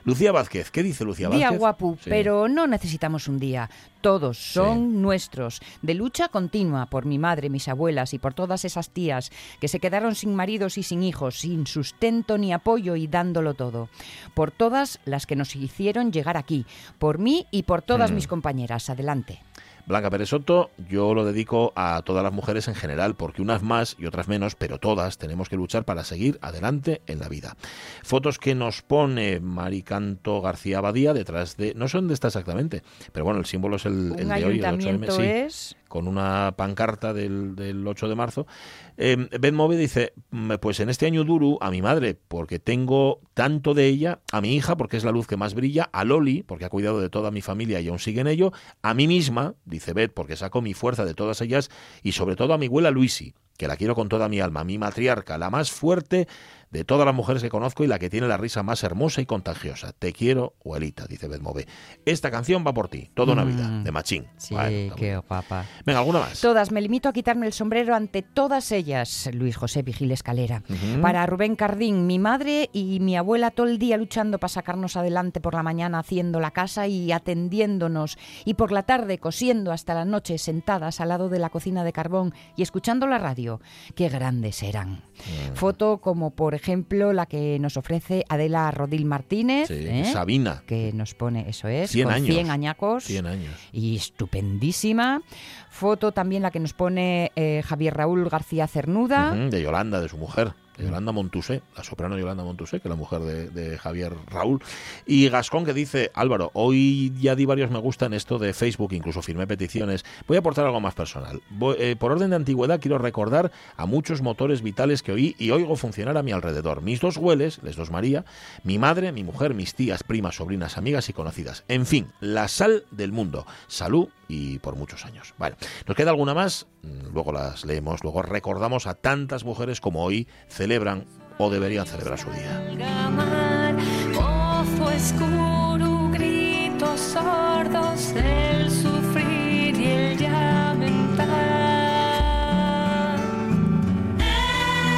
Lucía Vázquez, ¿qué dice Lucía Día Vázquez? guapu, Sí. pero no necesitamos un día. Todos son nuestros. De lucha continua por mi madre, mis abuelas y por todas esas tías que se quedaron sin maridos y sin hijos, sin sustento ni apoyo y dándolo todo. Por todas las que nos hicieron llegar aquí. Por mí y por todas Mm. mis compañeras. Adelante. Blanca Pérez Soto, yo lo dedico a todas las mujeres en general, porque unas más y otras menos, pero todas tenemos que luchar para seguir adelante en la vida. Fotos que nos pone Maricanto García Abadía detrás de... No son de esta exactamente, pero bueno, el símbolo es el, el de hoy, el 8M. ayuntamiento sí, es... con una pancarta del, del 8 de marzo. Eh, ben Move dice, "Mm, pues en este año duro a mi madre, porque tengo tanto de ella, a mi hija, porque es la luz que más brilla, a Loli, porque ha cuidado de toda mi familia y aún sigue en ello, a mí misma, dice Beth, porque saco mi fuerza de todas ellas, y sobre todo a mi abuela Luisi, que la quiero con toda mi alma, mi matriarca, la más fuerte de todas las mujeres que conozco y la que tiene la risa más hermosa y contagiosa. Te quiero, abuelita, dice Beth Move. Esta canción va por ti, toda una vida, Mm. de Machín. Sí, qué guapa. Venga, ¿alguna más? Todas, me limito a quitarme el sombrero ante todas ellas. Luis José Vigil Escalera. Para Rubén Cardín, mi madre y mi abuela todo el día luchando para sacarnos adelante por la mañana haciendo la casa y atendiéndonos y por la tarde cosiendo hasta la noche sentadas al lado de la cocina de carbón y escuchando la radio. Qué grandes eran. Mm. Foto como por ejemplo la que nos ofrece Adela Rodil Martínez, Sí, ¿eh? Sabina, que nos pone, eso es, 100 con años. 100 añacos 100 años. y estupendísima. Foto también la que nos pone eh, Javier Raúl García Cernuda. De Yolanda, de su mujer, Yolanda Montusé, la soprano Yolanda Montusé, que es la mujer de, Javier Raúl. Y Gascón que dice, Álvaro, hoy ya di varios me gusta en esto de Facebook, incluso firmé peticiones. Voy a aportar algo más personal. Eh, por orden de antigüedad quiero recordar a muchos motores vitales que oí y oigo funcionar a mi alrededor. Mis dos hueles, les dos María, mi madre, mi mujer, mis tías, primas, sobrinas, amigas y conocidas. En fin, la sal del mundo. Salud y por muchos años. Bueno, ¿nos queda alguna más? Mm, Luego las leemos, luego recordamos a tantas mujeres como hoy celebran o deberían celebrar su día.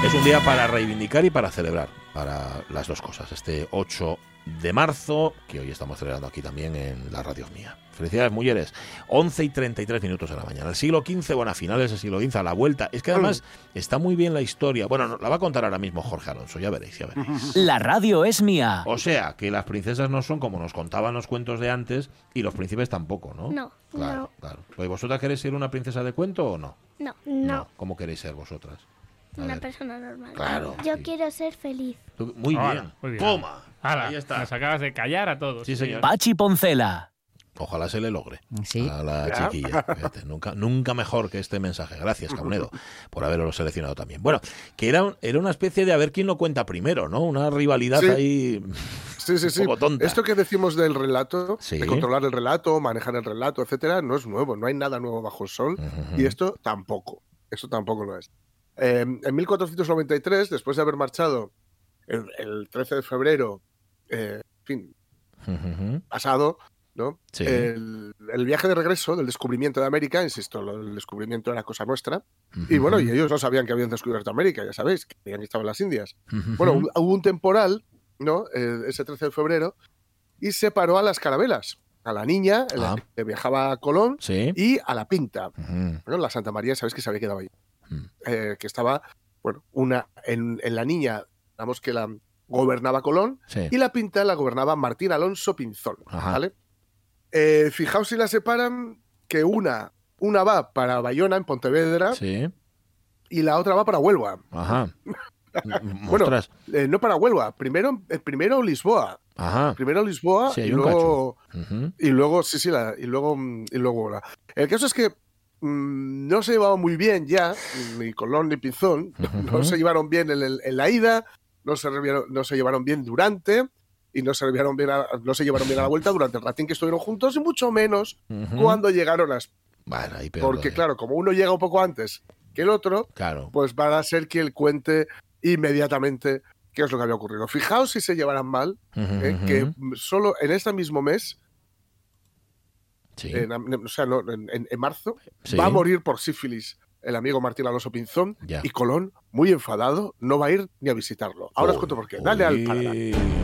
Es un día para reivindicar y para celebrar, para las dos cosas. Este 8 de marzo, que hoy estamos celebrando aquí también en la radio mía. Felicidades, mujeres. 11 y 33 minutos de la mañana. El siglo XV, bueno, a finales del siglo XV, a la vuelta. Es que además está muy bien la historia. Bueno, no, la va a contar ahora mismo Jorge Alonso, ya veréis, ya veréis. La radio es mía. O sea, que las princesas no son como nos contaban los cuentos de antes y los príncipes tampoco, ¿no? No, Claro, no. claro. Pues, ¿Vosotras queréis ser una princesa de cuento o no? No, no, ¿Cómo queréis ser vosotras? Una persona normal. Claro. Yo sí. quiero ser feliz. Muy Hola, bien. muy bien. Toma. Hala, Ahí está. Nos acabas de callar a todos. Sí, señor. Pachi Poncela. Ojalá se le logre Sí. a la chiquilla. Fíjate, nunca, nunca mejor que este mensaje. Gracias, Camunedo, por haberlo seleccionado también. Bueno, que era, un- era una especie de a ver quién lo cuenta primero, ¿no? Una rivalidad Sí. ahí Sí, sí, sí. un poco tonta. Esto que decimos del relato, Sí. de controlar el relato, manejar el relato, etcétera, no es nuevo. No hay nada nuevo bajo el sol. Y esto tampoco. Esto tampoco lo es. Eh, en 1493, después de haber marchado el, el 13 de febrero, eh, en fin, pasado, ¿no? Sí. El, el viaje de regreso del descubrimiento de América, insisto, lo del descubrimiento era cosa nuestra. Y bueno, y ellos no sabían que habían descubierto América, ya sabéis, que habían estado en las Indias. Bueno, hu- hubo un temporal, ¿no? Eh, ese 13 de febrero, y separó a las carabelas, a la niña, la Ah. que viajaba a Colón, Sí. y a la Pinta. Bueno, la Santa María, sabéis que se había quedado ahí. Mm. Eh, que estaba, bueno, una en, en la niña, digamos que la gobernaba Colón, Sí. y la Pinta la gobernaba Martín Alonso Pinzón, Ajá. ¿vale? Eh, fijaos si la separan, que una, una va para Bayona, en Pontevedra, Sí. y la otra va para Huelva. Ajá. Bueno. Eh, no para Huelva, primero, primero Lisboa. Ajá. Primero Lisboa Sí, y luego, y luego, sí, sí, la- y luego, mm, y luego Huelva. El caso es que mm, no se llevaban muy bien ya, ni Colón ni Pinzón, no se llevaron bien en, el- en la ida, no se, no se llevaron bien durante, y no se, llevaron bien a, no se llevaron bien a la vuelta durante el ratín que estuvieron juntos, y mucho menos cuando llegaron a... Bueno, ahí Porque claro, como uno llega un poco antes que el otro, Claro. pues van a ser quien cuente inmediatamente qué es lo que había ocurrido. Fijaos si se llevarán mal, eh, que solo en este mismo mes, en, marzo, va a morir por sífilis el amigo Martín Alonso Pinzón y Colón, muy enfadado, no va a ir ni a visitarlo. Ahora os cuento por qué. Dale oy. al Paraná. que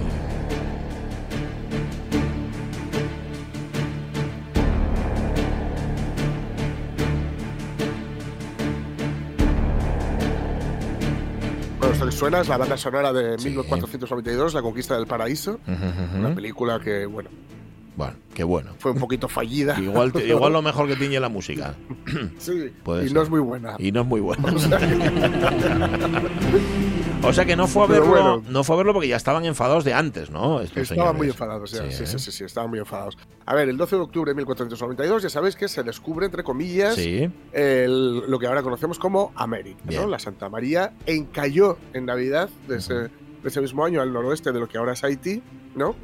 suena es la banda sonora de sí. 1492, La Conquista del Paraíso, una película que, bueno, bueno, qué bueno. fue un poquito fallida. Igual, lo mejor que tiñe la música. Sí, Puede y ser. no es muy buena. Y no es muy bueno. O sea que- O sea que no fue a verlo, bueno. no fue a verlo porque ya estaban enfadados de antes, ¿no? Estos Estaban muy enfadados, ya. Sí, ¿eh? sí, sí, sí, estaban muy enfadados. A ver, el 12 de octubre de 1492, ya sabéis que se descubre, entre comillas, Sí. el- lo que ahora conocemos como América, ¿no? La Santa María encalló en Navidad de ese, de ese mismo año al noroeste de lo que ahora es Haití, ¿no?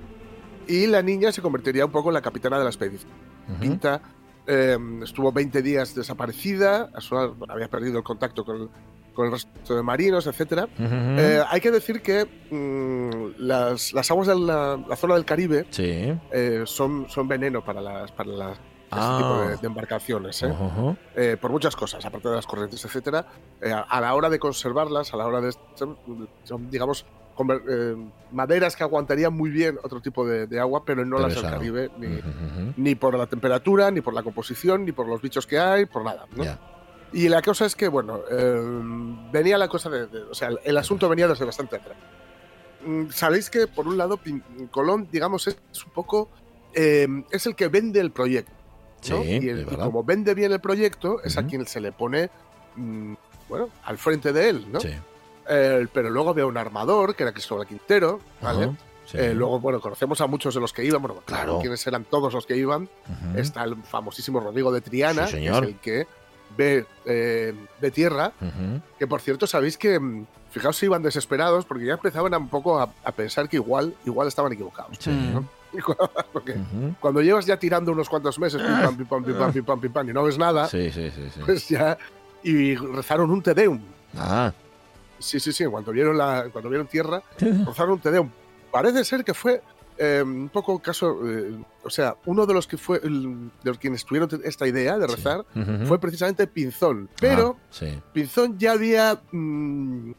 Y la niña se convertiría un poco en la capitana de la expedición. Ujú. Pinta eh, estuvo 20 días desaparecida, había perdido el contacto con, con el resto de marinos, etcétera. Ujú. Eh, hay que decir que mm, las, las aguas de la, la zona del Caribe sí. eh, son, son veneno para las para las este Ah. tipo de, de embarcaciones, ¿eh? Ujú. Eh, por muchas cosas, aparte de las corrientes, etcétera. Eh, a, a la hora de conservarlas, a la hora de digamos eh, maderas que aguantarían muy bien otro tipo de, de agua, pero no las del. Caribe ni, ni por la temperatura, ni por la composición, ni por los bichos que hay, por nada. Y la cosa es que, bueno, eh, venía la cosa de, de- O sea, el asunto venía desde bastante atrás. Mm, Sabéis que, por un lado, Pin- Colón, digamos, es un poco. eh, es el que vende el proyecto. ¿no? Sí, y, el- como vende bien el proyecto, es a quien se le pone. mm, bueno, al frente de él, ¿no? Sí. Eh, pero luego veo un armador, que era Cristóbal Quintero, ¿vale? Ajá. Sí. Eh, luego, bueno, conocemos a muchos de los que iban, bueno, Claro. claro, quiénes eran todos los que iban. Está el famosísimo Rodrigo de Triana, Sí, que es señor. el que ve eh, tierra, que por cierto sabéis que, mm, fijaos si iban desesperados, porque ya empezaban a un poco a, a pensar que igual, igual estaban equivocados. Sí. ¿no? Porque cuando llevas ya tirando unos cuantos meses, pim, pam, pim, pam, pim, pam, pim, pam, pim, pam, y no ves nada, Sí, sí, sí, sí. pues ya... Y rezaron un Te Deum. Ah, Sí, sí, sí, cuando vieron, la, cuando vieron tierra, rezaron un Te Deum. Parece ser que fue eh, un poco caso... eh, o sea, uno de los que fue... el- de los quienes tuvieron esta idea de rezar fue precisamente Pinzón. Pero... Ah, sí. Pinzón ya había. mm,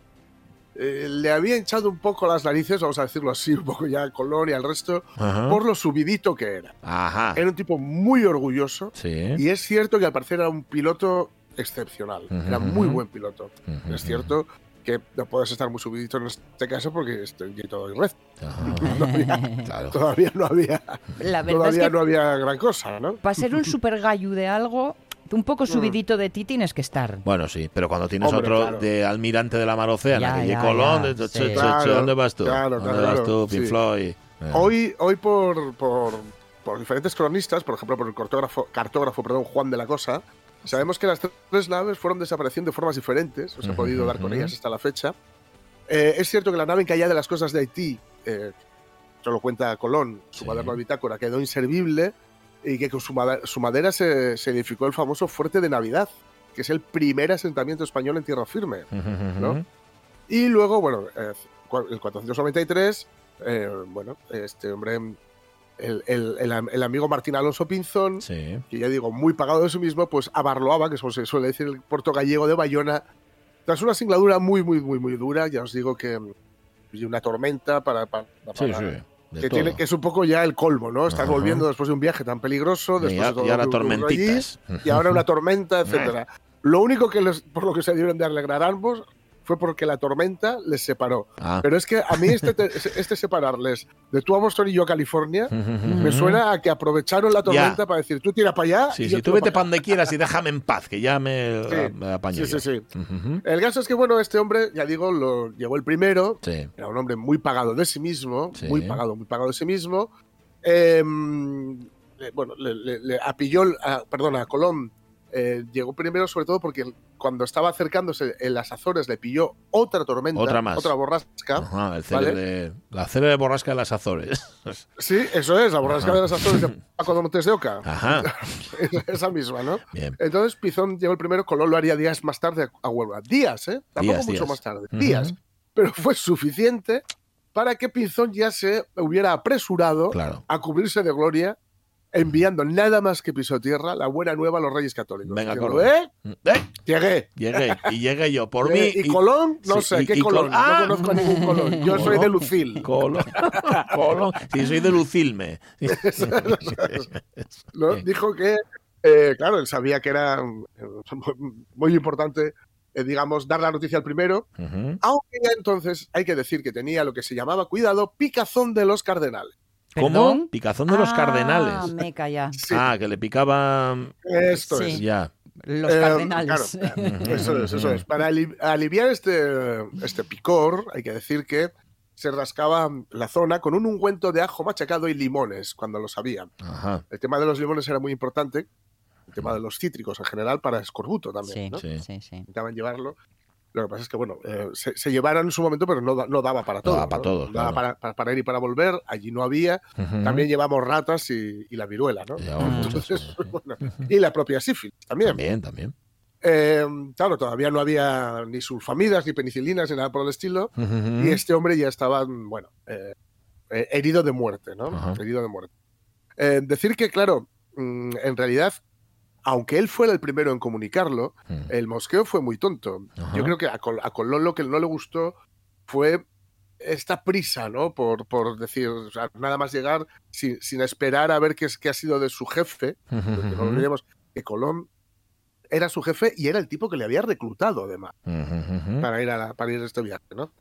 eh, le había hinchado un poco las narices, vamos a decirlo así, un poco ya a Colón y al resto, Ajá. por lo subidito que era. Ajá. Era un tipo muy orgulloso Sí. y es cierto que al parecer era un piloto excepcional. Era muy buen piloto. Es cierto que no puedes estar muy subidito en este caso porque estoy todo y red. Ajá. Claro. Todavía no había, La verdad es todavía que no había gran cosa, ¿no? para ser un super gallo de algo, un poco subidito de ti tienes que estar. Bueno, sí, pero cuando tienes Hombre, otro claro. de almirante de la mar Océana, Ya, que ya, llega Colón, ya, de- de- sí. che, Claro, che, ¿dónde vas tú? claro, ¿Dónde claro, vas tú, Pink sí. Floyd? Eh. Hoy, hoy por, por, por diferentes cronistas, por ejemplo, por el cartógrafo, cartógrafo perdón, Juan de la Cosa, sabemos que las tres naves fueron desapareciendo de formas diferentes, no se ha podido dar con ellas hasta la fecha. Eh, es cierto que la nave encallada de las cosas de Haití, eh, solo cuenta Colón, su Sí. cuaderno de bitácora, quedó inservible y que con su, made- su madera se, se edificó el famoso Fuerte de Navidad, que es el primer asentamiento español en tierra firme. ¿no? Y luego, bueno, eh, el 493, eh, bueno, este hombre, el, el- el am- el amigo Martín Alonso Pinzón, Sí. que ya digo, muy pagado de sí mismo, pues a Barloaba, que es como se suele decir el puerto gallego de Bayona, tras una singladura muy, muy, muy, muy dura, ya os digo que mm, y una tormenta para... para- Sí, para- sí. de Que, tiene, que es un poco ya el colmo, ¿no? Estás Ajá. volviendo después de un viaje tan peligroso, Y después ya- de todo y ahora allí, tormentitas. y ahora una tormenta, etcétera. Lo único que les, por lo que se dieron de alegrar ambos fue porque la tormenta les separó. Ah. Pero es que a mí este, te- este separarles de a Boston y yo a California me suena a que aprovecharon la tormenta para decir tú tira para allá. Sí, y yo sí, tú vete pa' para donde quieras y déjame en paz, que ya me, Sí, me apaño Sí, sí, sí. El caso es que, bueno, este hombre, ya digo, lo llevó el primero. Sí. Era un hombre muy pagado de sí mismo, muy pagado, muy pagado de sí mismo. Eh, le- bueno, le, le- le apilló, el- a, perdón, a Colón eh, llegó primero sobre todo porque cuando estaba acercándose en las Azores le pilló otra tormenta, Otra más. otra borrasca. Ajá, el la célebre borrasca de las Azores. Sí, eso es, la borrasca Ajá. de las Azores de Paco de Montes de Oca. Ajá. Esa misma, ¿no? Bien. Entonces Pizón llegó el primero, Colón lo haría días más tarde a Huelva. Días, ¿eh? Tampoco Días, mucho días. más tarde. Días. Pero fue suficiente para que Pinzón ya se hubiera apresurado Claro. a cubrirse de gloria, enviando nada más que piso tierra la buena nueva a los Reyes Católicos. Venga, Diciendo, Colón. ¿eh? ¡Eh! Llegué. Llegué, y llegué yo por Eh, mí. y Colón, no sí, sé, y- ¿qué y Col- Colón? ¡Ah! No conozco a ningún Colón. Yo soy de. Lucil. Colón. Colón. Sí, soy de Lucilme. ¿no? Dijo que, eh, claro, él sabía que era eh, muy importante eh, digamos, dar la noticia al primero, aunque ya entonces hay que decir que tenía lo que se llamaba, cuidado, picazón de los cardenales. ¿Cómo? ¿Perdón? Picazón de los Ah, cardenales. me calla. Sí, Ah, que le picaban. esto sí. es. Ya. Los Eh, cardenales. claro, eso es, eso es. Para ali- aliviar este, este picor, hay que decir que se rascaba la zona con un ungüento de ajo machacado y limones, cuando lo sabían. Ajá. El tema de los limones era muy importante, el tema de los cítricos en general, para escorbuto también. Sí, ¿no? Sí. sí, sí. Intentaban llevarlo. Lo que pasa es que, bueno, eh, se, se llevaron en su momento, pero no, no daba para todo. daba para ¿no? todos, Daba claro. para, para- ir y para volver, allí no había. También llevamos ratas y, y la viruela, ¿no? Entonces, bueno, y la propia sífilis también. También, también. Eh, claro, todavía no había ni sulfamidas, ni penicilinas, ni nada por el estilo. Y este hombre ya estaba, bueno, eh, eh, herido de muerte, ¿no? Herido de muerte. Decir que, claro, mm, en realidad, aunque él fuera el primero en comunicarlo, Ujú. el mosqueo fue muy tonto. Ajá. Yo creo que a, Col- a Colón lo que no le gustó fue esta prisa, ¿no? Por, por decir, o sea, nada más llegar sin, sin esperar a ver qué, es, qué ha sido de su jefe. Ujú, Porque no ujú. olvidemos que Colón era su jefe y era el tipo que le había reclutado, además para ir a, la- para ir a este viaje, ¿no?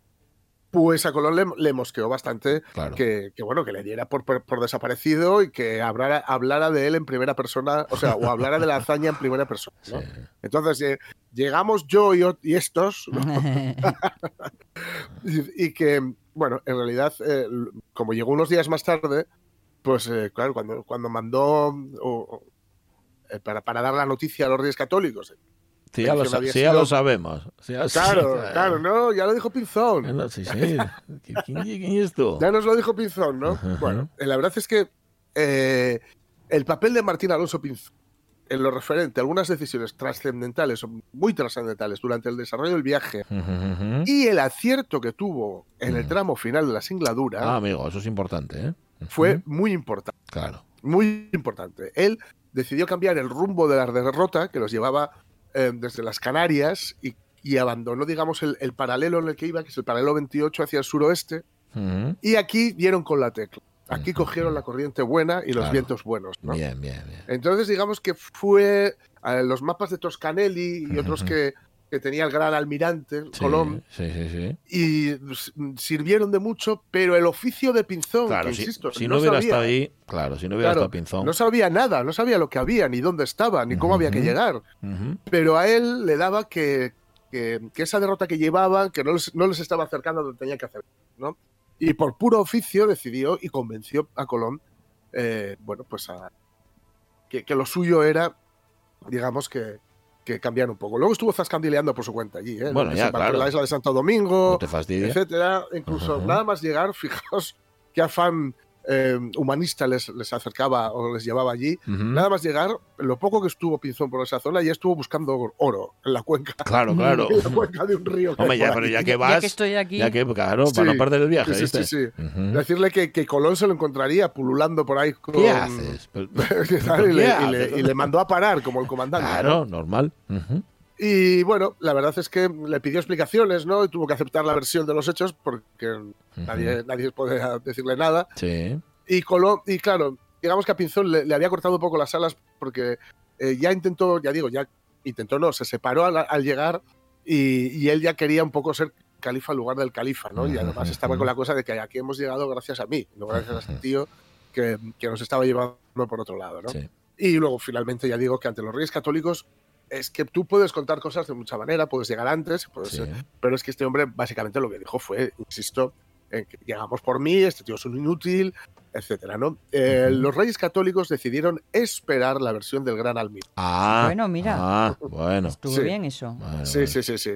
Pues a Colón le, le mosqueó bastante Claro. que, que, bueno, que le diera por, por- por desaparecido y que hablara, hablara de él en primera persona, o sea, o hablara de la hazaña en primera persona, ¿no? Sí. Entonces, eh, llegamos yo y, y estos, ¿no? y, y que, bueno, en realidad, eh, como llegó unos días más tarde, pues eh, claro, cuando, cuando mandó o- para, para dar la noticia a los reyes católicos, Sí, ya, lo, sí, ya sabemos. Sí, ya- sí, Claro, claro. no, ya lo dijo Pinzón. No, Sí, sí. ¿Quién, quién- es tú? Ya nos lo dijo Pinzón, ¿no? Ajá. Bueno, eh, la verdad es que eh, el papel de Martín Alonso Pinzón en lo referente a algunas decisiones trascendentales, muy trascendentales durante el desarrollo del viaje y el acierto que tuvo en el tramo final de la singladura Ah, amigo, eso es importante, ¿eh? Fue muy importante, Claro. muy importante. Él decidió cambiar el rumbo de la derrota que los llevaba eh, desde las Canarias y, y abandonó, digamos, el, el paralelo en el que iba, que es el paralelo 28 hacia el suroeste. Y aquí dieron con la tecla. Aquí cogieron la corriente buena y los Claro. vientos buenos. ¿no? Bien, bien, bien. Entonces, digamos que fue eh, los mapas de Toscanelli y otros que, que tenía el gran almirante, Sí, Colón, sí, sí, sí. y sirvieron de mucho, pero el oficio de Pinzón, Claro, que si, insisto, si no, hubiera sabía, estado ahí, claro, si no hubiera Claro, estado Pinzón. no sabía nada, no sabía lo que había, ni dónde estaba, ni cómo había que llegar. Pero a él le daba que, que, que esa derrota que llevaban, que no les, no les estaba acercando a donde tenía que hacer, ¿no? Y por puro oficio decidió y convenció a Colón, eh, bueno, pues a que, que lo suyo era, digamos que, que cambiar un poco. Luego estuvo zascandileando por su cuenta allí, ¿eh? Bueno, ya, claro. la isla de Santo Domingo, No etcétera. Incluso nada más llegar, fijaos qué afán eh, humanista les, les acercaba o les llevaba allí. Ujú. Nada más llegar, lo poco que estuvo Pinzón por esa zona, ya estuvo buscando oro en la cuenca, Claro, claro. en la cuenca de un río. que Hombre, ya, pero ya que Ya vas, que estoy aquí. ya que, claro, Sí, para no perder el viaje, sí, sí, ¿viste? sí, sí. Ujú. Decirle que, que Colón se lo encontraría pululando por ahí con... ¿Qué haces? Pero- y, le, ¿Qué y le- y le mandó a parar como el comandante. ¿no? Claro, normal. Ujú. Y bueno, la verdad es que le pidió explicaciones, ¿no? Y tuvo que aceptar la versión de los hechos porque nadie, nadie podía decirle nada. Sí. Y Colón, y claro, digamos que a Pinzón le, le había cortado un poco las alas porque eh, ya intentó, ya digo, ya intentó, no, se separó al, al llegar y, y él ya quería un poco ser califa en lugar del califa, ¿no? Y además estaba con la cosa de que aquí hemos llegado gracias a mí, no gracias a este tío que, que nos estaba llevando por otro lado, ¿no? Sí. Y luego finalmente ya digo que ante los reyes católicos es que tú puedes contar cosas de mucha manera, puedes llegar antes, puedes, sí. pero es que este hombre básicamente lo que dijo fue, insisto, en que llegamos por mí, este tío es un inútil, etcétera, ¿no? Eh. Los reyes católicos decidieron esperar la versión del gran almirante. Ah, Bueno, mira. Ah, bueno. Estuvo Sí. bien eso. Bueno, Sí, bueno. sí, sí, sí.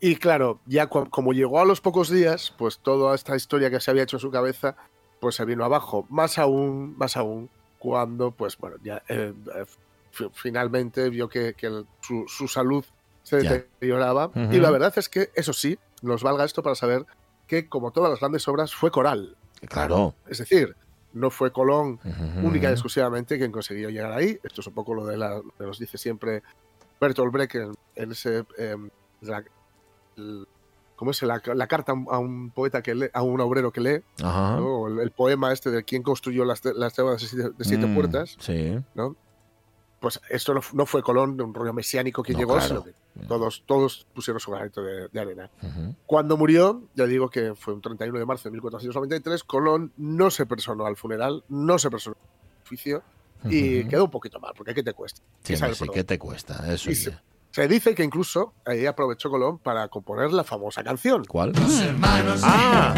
Y claro, ya cu- como llegó a los pocos días, pues toda esta historia que se había hecho en su cabeza, pues se vino abajo. Más aún, más aún, cuando, pues bueno, ya eh, eh, finalmente vio que, que el- su, su salud se deterioraba. Y la verdad es que, eso sí, nos valga esto para saber que, como todas las grandes obras, fue coral. Claro. Es decir, no fue Colón única y exclusivamente quien consiguió llegar ahí. Esto es un poco lo de la, que nos dice siempre Bertolt Brecht en, en ese. em, la- el- ¿Cómo es? La, la carta a un- poeta que lee, a un obrero que lee, el, el poema este de quién construyó las, las de siete, de siete Mm, puertas, Sí. ¿no? Pues esto no, fu- no fue Colón, un rollo mesiánico que No, llegó, claro. sino que Todos, todos pusieron su granito de, de arena. Cuando murió, ya digo que fue un 31 de marzo de 1493, Colón no se personó al funeral, no se personó al juicio y quedó un poquito mal, porque ¿qué te cuesta? Sí, ¿Qué sabe sí, ¿qué te cuesta? Eso se, se dice que incluso ahí aprovechó Colón para componer la famosa canción. ¿Cuál? Ah,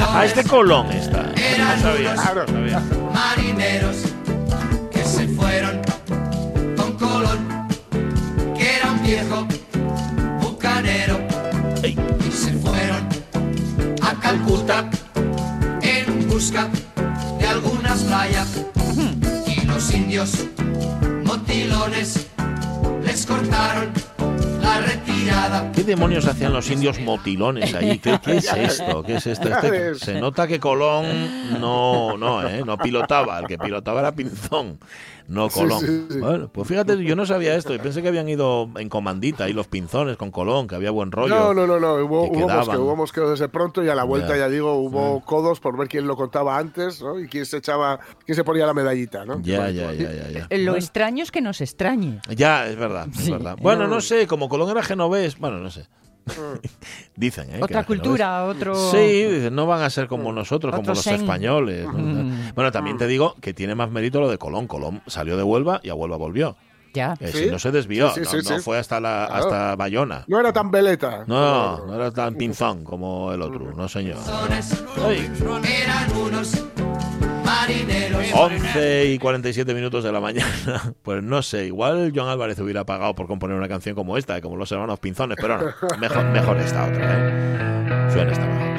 ah, este Colón está. No sabía, Claro. no sabía. marineros que se fueron viejo bucanero, y se fueron a Calcuta en busca de algunas playas. Y los indios motilones les cortaron. ¿Qué demonios hacían los indios motilones allí? ¿Qué, qué es esto? ¿Qué es esto? Este- se nota que Colón no, no, ¿eh? no pilotaba. El que pilotaba era Pinzón, no Colón. sí, sí. Bueno, pues fíjate, yo no sabía esto. Yo pensé que habían ido en comandita ahí los Pinzones con Colón, que había buen rollo. No, no, no, no. Hubo, que hubo mosqueo, hubo mosqueo desde pronto y a la vuelta, Ya. ya, digo, hubo codos por ver quién lo contaba antes ¿no? y quién se echaba, quién se ponía la medallita. ¿no? Ya, Bueno, ya, ya, ya, ya. Lo Bueno. extraño es que nos extrañe. Ya, es verdad, es Sí, verdad. Bueno, no- no sé, como Colón era genovés, bueno, no sé. Dicen, ¿eh? Otra cultura, otro... Sí, dicen, no van a ser como nosotros, como los sen. españoles. ¿no? Mm. Bueno, también te digo que tiene más mérito lo de Colón. Colón salió de Huelva y a Huelva volvió. Ya. Eh, ¿Sí? si no se desvió, Sí, sí, no, sí, no sí. fue hasta, la, Claro. hasta Bayona. No era tan veleta. No, no era tan pinzón como el otro, no señor. Ay. Eran unos marineros. 11 y 47 minutos de la mañana. Pues no sé, igual John Álvarez hubiera pagado por componer una canción como esta, como los hermanos Pinzones, pero no, mejor, mejor esta otra, ¿eh? Suena esta mejor.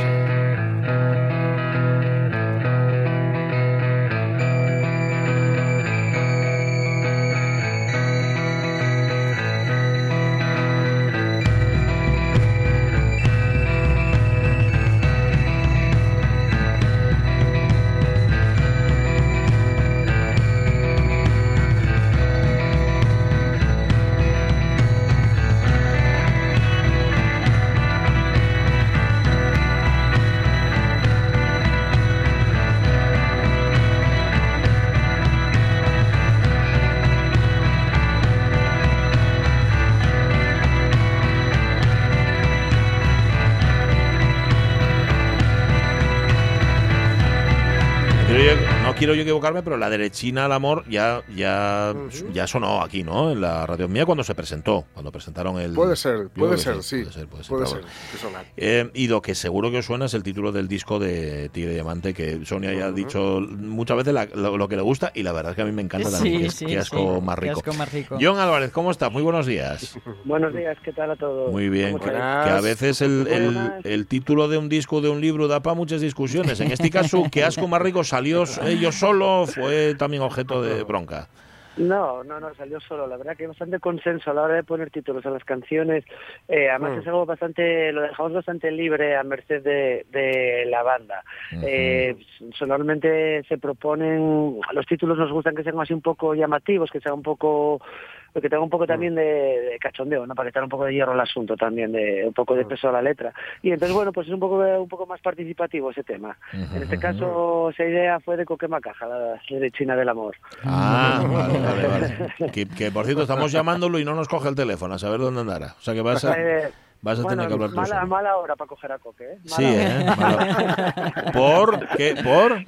Yo- no quiero yo equivocarme, pero la derechina al amor ya, ya, ya sonó aquí, ¿no? En la radio mía cuando se presentó, cuando presentaron el. Puede ser, puede que ser, sí. Puede ser, puede ser. Puede ser. que. Eh, y lo que seguro que os suena es el título del disco de Tigre Diamante, que Sonia ya ha dicho muchas veces la- lo, lo que le gusta, y la verdad es que a mí me encanta también. que sí, qué asco sí, más qué rico. asco más rico. John Álvarez, ¿cómo estás? Muy buenos días. Buenos días, ¿qué tal a todos? Muy bien. ¿Cómo Que estáis? a veces el, el- el título de un disco de un libro da para muchas discusiones. En este caso, ¿qué asco más rico salió ellos solo? Fue también objeto de bronca. No, no, no, salió solo. La verdad que hay bastante consenso a la hora de poner títulos a las canciones. Eh, además Mm. es algo bastante, lo dejamos bastante libre a merced de, de la banda. Eh, sonormente se proponen, los títulos nos gustan que sean así un poco llamativos, que sean un poco, que tenga un poco también de, de cachondeo, ¿no? Para quitar un poco de hierro al asunto también, de un poco de peso a la letra. Y entonces, bueno, pues es un poco, un poco más participativo ese tema. En este caso, esa idea fue de Coquemacaja, la China del amor. Ah, vale, vale, vale. Que, que, por cierto, estamos llamándolo y no nos coge el teléfono, a saber dónde andará. O sea que vas a, Eh, vas a bueno, tener que hablar tú mala, solo. mala hora para coger a Coque, ¿eh? Mala Sí, hora. ¿eh? Malo. ¿Por? ¿Qué? ¿Por? Y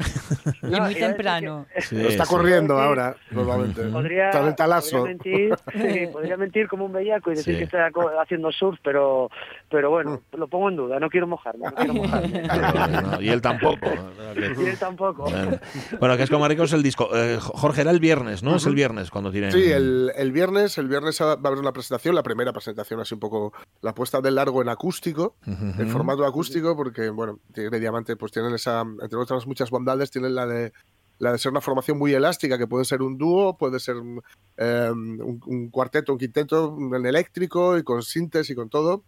No, muy a decir temprano. Sí, Está sí. corriendo ahora, normalmente. Podría, Está en el talazo. podría mentir, sí, podría mentir como un bellaco y decir Sí. que está haciendo surf, pero, pero bueno, lo pongo en duda, no quiero mojarme, no quiero mojarme. No, no, y él tampoco. Y él tampoco. Bueno, Bueno, que es como rico es el disco. Eh, Jorge, era el viernes, ¿no? Es el viernes cuando tienen. Sí, el, el viernes, el viernes va a haber una presentación, la primera presentación así un poco la puesta del largo en acústico, en formato acústico, porque bueno, Tigre y Diamante pues tienen esa, entre otras muchas bondades, tienen la de la de ser una formación muy elástica, que puede ser un dúo, puede ser un, eh, un- un cuarteto, un quinteto en eléctrico y con síntesis y con todo,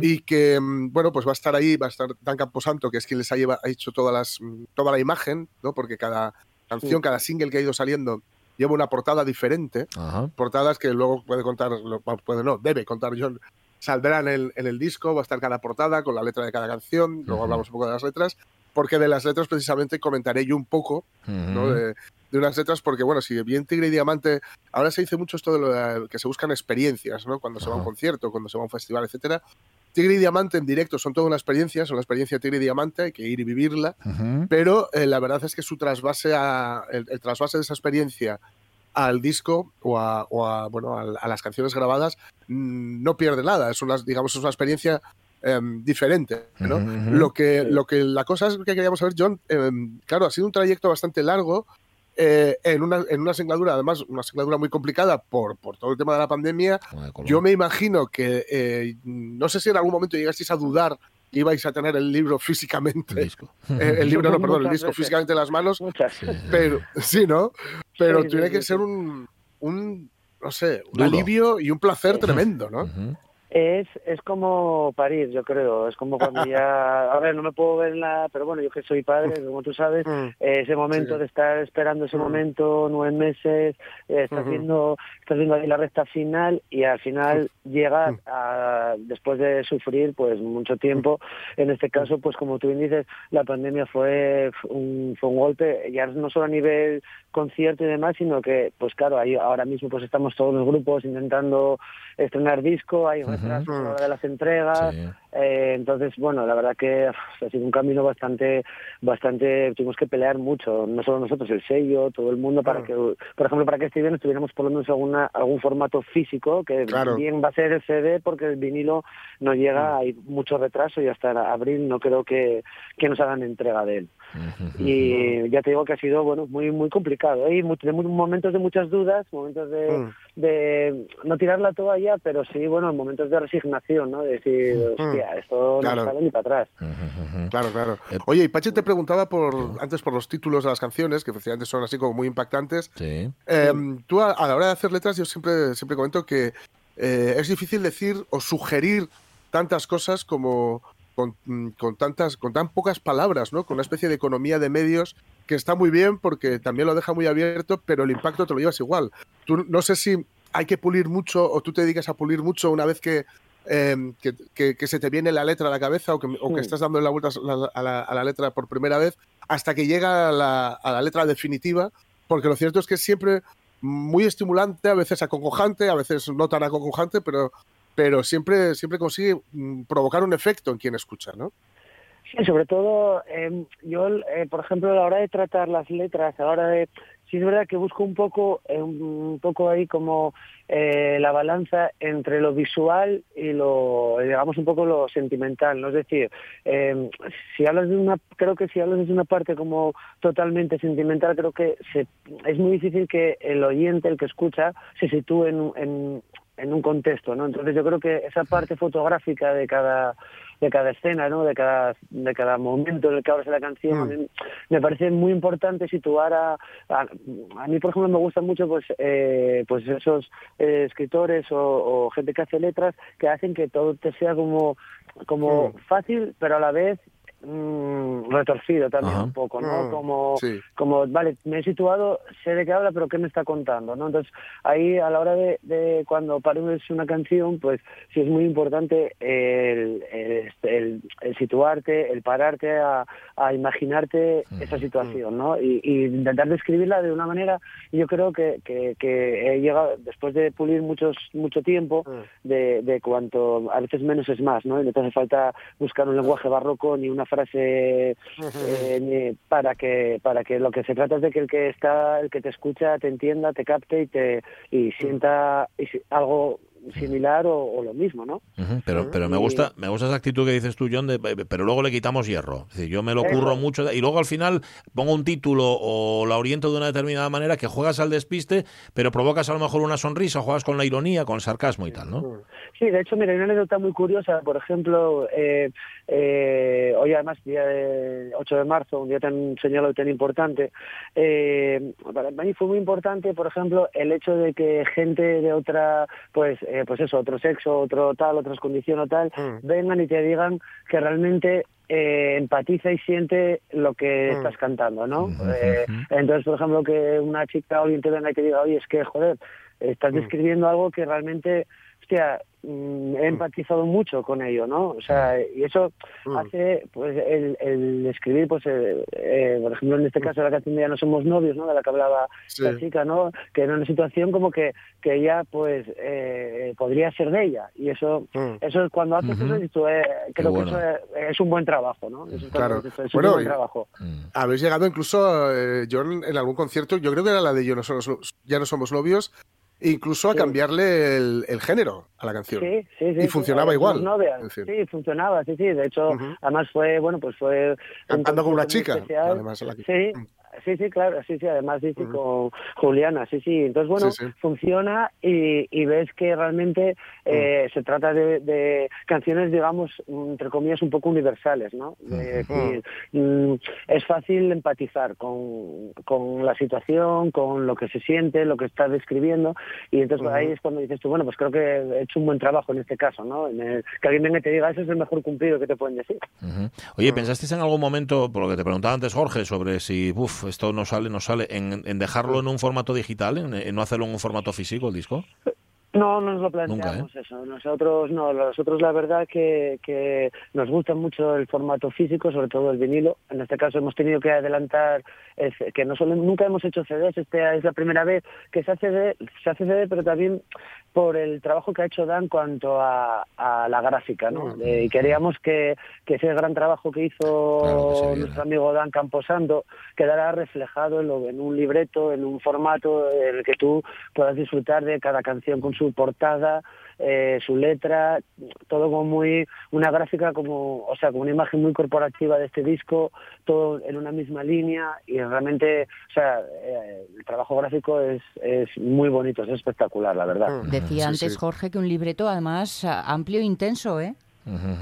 y que mm, bueno pues va a estar ahí va a estar Dan Camposanto que es quien les ha, lleva- ha hecho todas las mm, toda la imagen no porque cada canción cada single que ha ido saliendo lleva una portada diferente. Ajá. portadas que luego puede contar puede no debe contar John saldrán en el, en el disco va a estar cada portada con la letra de cada canción luego Ujú. hablamos un poco de las letras porque de las letras precisamente comentaré yo un poco ¿no? Ujú. de, de unas letras, porque bueno, si bien Tigre y Diamante, ahora se dice mucho esto de lo de que se buscan experiencias, ¿no? Cuando se va a un concierto, cuando se va a un festival, etcétera. Tigre y Diamante en directo son toda una experiencia, son la experiencia Tigre y Diamante, hay que ir y vivirla, pero eh, la verdad es que su trasvase a, el, el trasvase de esa experiencia al disco o a, o a, bueno, a, a las canciones grabadas mm, no pierde nada, es una, digamos, es una experiencia em, diferente. Lo que, lo que la cosa es que queríamos saber, John, em, claro, ha sido un trayecto bastante largo eh, en, una, en una singladura, además, una singladura muy complicada por, por todo el tema de la pandemia. Yo me imagino que, eh, no sé si en algún momento llegasteis a dudar ibais a tener el libro físicamente, El disco. eh, el libro, no, perdón, el disco veces. físicamente en las manos, Muchas. pero sí, ¿no? Pero Sí, tiene sí, que sí. ser un, un, no sé, un Duro. alivio y un placer tremendo, ¿no? Ujú. Es, es como parir, yo creo. Es como cuando ya. A ver, no me puedo ver en la. Pero bueno, yo que soy padre, como tú sabes, Mm. ese momento Sí. de estar esperando ese Mm. momento, nueve meses, eh, estás, viendo, estás viendo ahí la recta final y al final llegas Mm. a, después de sufrir pues mucho tiempo. En este caso, pues como tú bien dices, la pandemia fue un, fue un golpe, ya no solo a nivel concierto y demás, sino que, pues claro, ahí ahora mismo pues estamos todos los grupos intentando estrenar disco, hay retrasos a la hora de las entregas, Sí. eh, entonces, bueno, la verdad que uf, ha sido un camino bastante, bastante, tuvimos que pelear mucho, no solo nosotros, el sello, todo el mundo, para Mm. que, por ejemplo, para que este viernes tuviéramos por lo menos alguna, algún formato físico, que Claro. bien va a ser el CD, porque el vinilo no llega, hay mucho retraso y hasta abril no creo que, que nos hagan entrega de él. Y ya te digo que ha sido, bueno, muy muy complicado, ¿eh? Y mu- de mu- momentos de muchas dudas, momentos de, Mm. De no tirar la toalla, pero sí, bueno, momentos de resignación, ¿no? De decir, hostia, esto. Claro. no sale ni para atrás. Claro, claro. Eh, Oye, y Pache te preguntaba por antes por los títulos de las canciones, que efectivamente son así como muy impactantes. Sí. Eh, tú a, a la hora de hacer letras, yo siempre, siempre comento que eh, es difícil decir o sugerir tantas cosas como con, mm, con tantas, con tan pocas palabras, ¿no? Con una especie de economía de medios que está muy bien porque también lo deja muy abierto, pero el impacto te lo llevas igual. Tú no sé si hay que pulir mucho o tú te dedicas a pulir mucho una vez que eh, que, que- que se te viene la letra a la cabeza o que, o que Sí. estás dando la vuelta a la, a la- a la letra por primera vez hasta que llega a la, a la letra definitiva, porque lo cierto es que es siempre muy estimulante, a veces acongojante, a veces no tan acongojante, pero, pero siempre, siempre consigue mm, provocar un efecto en quien escucha, ¿no? Sí, sobre todo, eh, yo, eh, por ejemplo, a la hora de tratar las letras, a la hora de... Sí es verdad que busco un poco, eh, un poco ahí como eh, la balanza entre lo visual y lo, digamos, un poco lo sentimental, ¿no? Es decir, eh, si hablas de una, creo que si hablas de una parte como totalmente sentimental, creo que se, es muy difícil que el oyente, el que escucha, se sitúe en, en, en un contexto, ¿no? Entonces yo creo que esa parte fotográfica de cada de cada escena, ¿no? De cada de cada momento en el que abres la canción, Mm. me parece muy importante situar a, a, a mí por ejemplo me gustan mucho pues eh, pues esos eh, escritores o, o gente que hace letras que hacen que todo te sea como como fácil pero a la vez mm, retorcido también Ajá. un poco, ¿no? Mm, Como sí. como, vale, me he situado, sé de qué habla, pero ¿qué me está contando? ¿no? Entonces, ahí a la hora de, de cuando pares una canción, pues sí es muy importante el, el, el- el situarte, el pararte a, a imaginarte esa situación, ¿no? Y, y intentar describirla de una manera, yo creo que, que, que he llegado, después de pulir muchos mucho tiempo, de, de cuanto a veces menos es más, ¿no? Y no te hace falta buscar un lenguaje barroco ni una frase eh, para que para que lo que se trata es de que el que está el que te escucha te entienda te capte y te y sienta y si- algo similar o, o lo mismo no Pero, pero me gusta, me gusta esa actitud que dices tú, John, de, eh, pero luego le quitamos hierro. Es decir, yo me lo curro mucho y luego al final pongo un título o la oriento de una determinada manera que juegas al despiste, pero provocas a lo mejor una sonrisa, juegas con la ironía, con sarcasmo y tal, ¿no? Sí, de hecho, mira, hay una anécdota muy curiosa. Por ejemplo, eh, eh, hoy además, día de 8 de marzo, un día tan señalado y tan importante, eh, para mí fue muy importante, por ejemplo, el hecho de que gente de otra, pues, eh, pues eso, otro sexo, otro tal, otras condiciones o tal, Mm. vengan y te digan que realmente eh, empatiza y siente lo que Mm. estás cantando, ¿no? Eh, entonces, por ejemplo, que una chica o alguien te venga y te diga, oye, es que, joder, estás Mm. describiendo algo que realmente, hostia, mm, he empatizado mucho con ello, ¿no? O sea, y eso Mm. hace, pues, el, el escribir, pues, eh, eh, por ejemplo, en este caso la canción de Ya no somos novios, ¿no? De la que hablaba Sí. la chica, ¿no? Que era una situación como que, que ella, pues, eh, podría ser de ella. Y eso, Mm. eso es cuando haces Ujú. eso, dices tú, eh, creo bueno. que eso es, es un buen trabajo, ¿no? Eso es Claro. tú, es Bueno, un buen y- trabajo. Mm. Habéis llegado incluso, eh, John, en algún concierto, yo creo que era la de Yo no somos, Ya no somos novios, incluso a cambiarle el, el género a la canción. Sí, sí, sí. Y funcionaba sí, igual, decir. Sí, funcionaba, sí, sí. De hecho, además fue, bueno, pues fue... Cantando con una chica, especial. además, la Sí, Mm. Sí, sí, claro, sí, sí, además sí, sí, Ujú. con Juliana, sí, sí. Entonces, bueno, Sí, sí. funciona y, y ves que realmente eh, Mm. se trata de, de canciones, digamos, entre comillas, un poco universales, ¿no? Ujú. decir, mm, es fácil empatizar con, con la situación, con lo que se siente, lo que estás describiendo, y entonces Ujú. ahí es cuando dices tú, bueno, pues creo que he hecho un buen trabajo en este caso, ¿no? En el- que alguien venga y te diga, ese es el mejor cumplido que te pueden decir. Oye, ¿pensasteis en algún momento, por lo que te preguntaba antes Jorge, sobre si uf, esto no sale, no sale, en, en dejarlo en un formato digital, en, en no hacerlo en un formato físico el disco? No, no nos lo Nunca, planteamos eso. Nosotros no, nosotros la verdad que, que nos gusta mucho el formato físico, sobre todo el vinilo. En este caso hemos tenido que adelantar, que no solo, nunca hemos hecho CDs, esta es la primera vez que se hace CD, se hace CD, pero también por el trabajo que ha hecho Dan cuanto a, a la gráfica, ¿no? Eh, y queríamos que, que ese gran trabajo que hizo Claro que nuestro amigo Dan Camposando quedara reflejado en, lo- en un libreto, en un formato en el que tú puedas disfrutar de cada canción con su portada, eh, su letra, todo como muy una gráfica como, o sea, como una imagen muy corporativa de este disco, todo en una misma línea y realmente, o sea, eh, el trabajo gráfico es, es muy bonito, es espectacular, la verdad. Mm. Decía Sí, antes sí. Jorge que un libreto además a- amplio e intenso, ¿eh?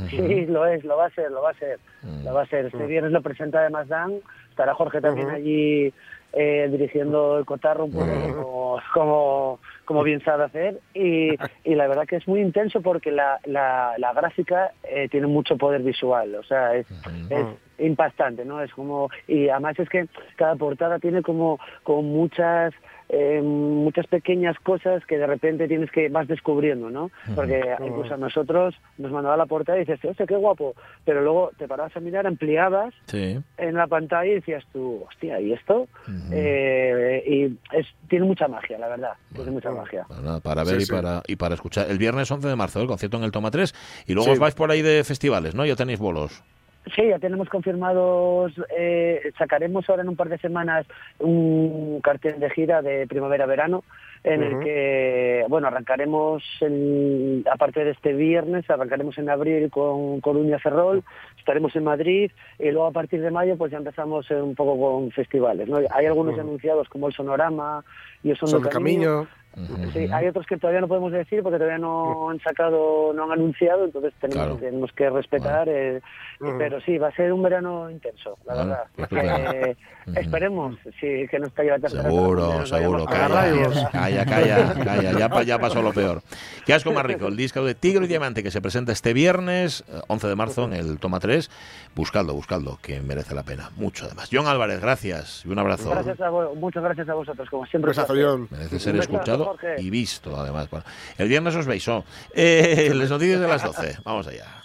Sí, lo es, lo va a ser, lo va a ser, lo va a ser. Este viernes lo presenta además Dan, estará Jorge también allí eh, dirigiendo el cotarro un poco como, como, como bien sabe hacer y, y la verdad que es muy intenso porque la, la, la gráfica eh, tiene mucho poder visual, o sea, es, es impactante, ¿no? Es como, y además es que cada portada tiene como, como muchas eh, muchas pequeñas cosas que de repente tienes que vas descubriendo, ¿no? Porque incluso a nosotros nos mandaba la portada y dices, hostia, qué guapo, pero luego te parabas a mirar, ampliabas Sí. en la pantalla y decías tú, hostia, ¿y esto? Eh, y es, tiene mucha magia, la verdad, tiene mucha magia. Bueno, para ver Sí, y, sí. Para, y para escuchar. El viernes 11 de marzo, el concierto en el Toma 3. Y luego Sí. os vais por ahí de festivales, ¿no? Ya tenéis bolos. Sí, ya tenemos confirmados, eh, sacaremos ahora en un par de semanas un cartel de gira de primavera-verano en el que, bueno, arrancaremos, el, aparte de este viernes, arrancaremos en abril con Coruña Ferrol, estaremos en Madrid y luego a partir de mayo pues ya empezamos eh, un poco con festivales. ¿no? Hay algunos anunciados como el Sonorama y el Son Son de camino. Sí, hay otros que todavía no podemos decir porque todavía no han sacado, no han anunciado, entonces tenemos, Claro. tenemos que respetar. eh. Pero sí, va a ser un verano intenso, la Bueno, verdad. estupendo. Eh, esperemos sí, que no la tercera Seguro, seguro. Calla, calla, calla, calla. Ya, ya pasó lo peor. ¿Qué asco más rico? El disco de Tigre y Diamante que se presenta este viernes, eh, 11 de marzo, en el Toma 3. Buscadlo, buscadlo, que merece la pena. Mucho además. John Álvarez, gracias y un abrazo. Gracias a vos, muchas gracias a vosotros, como siempre. Un. John. Merece ser besazo, escuchado Jorge. y visto, además. El viernes os veis. oh. Eh, les noticias de las 12. Vamos allá.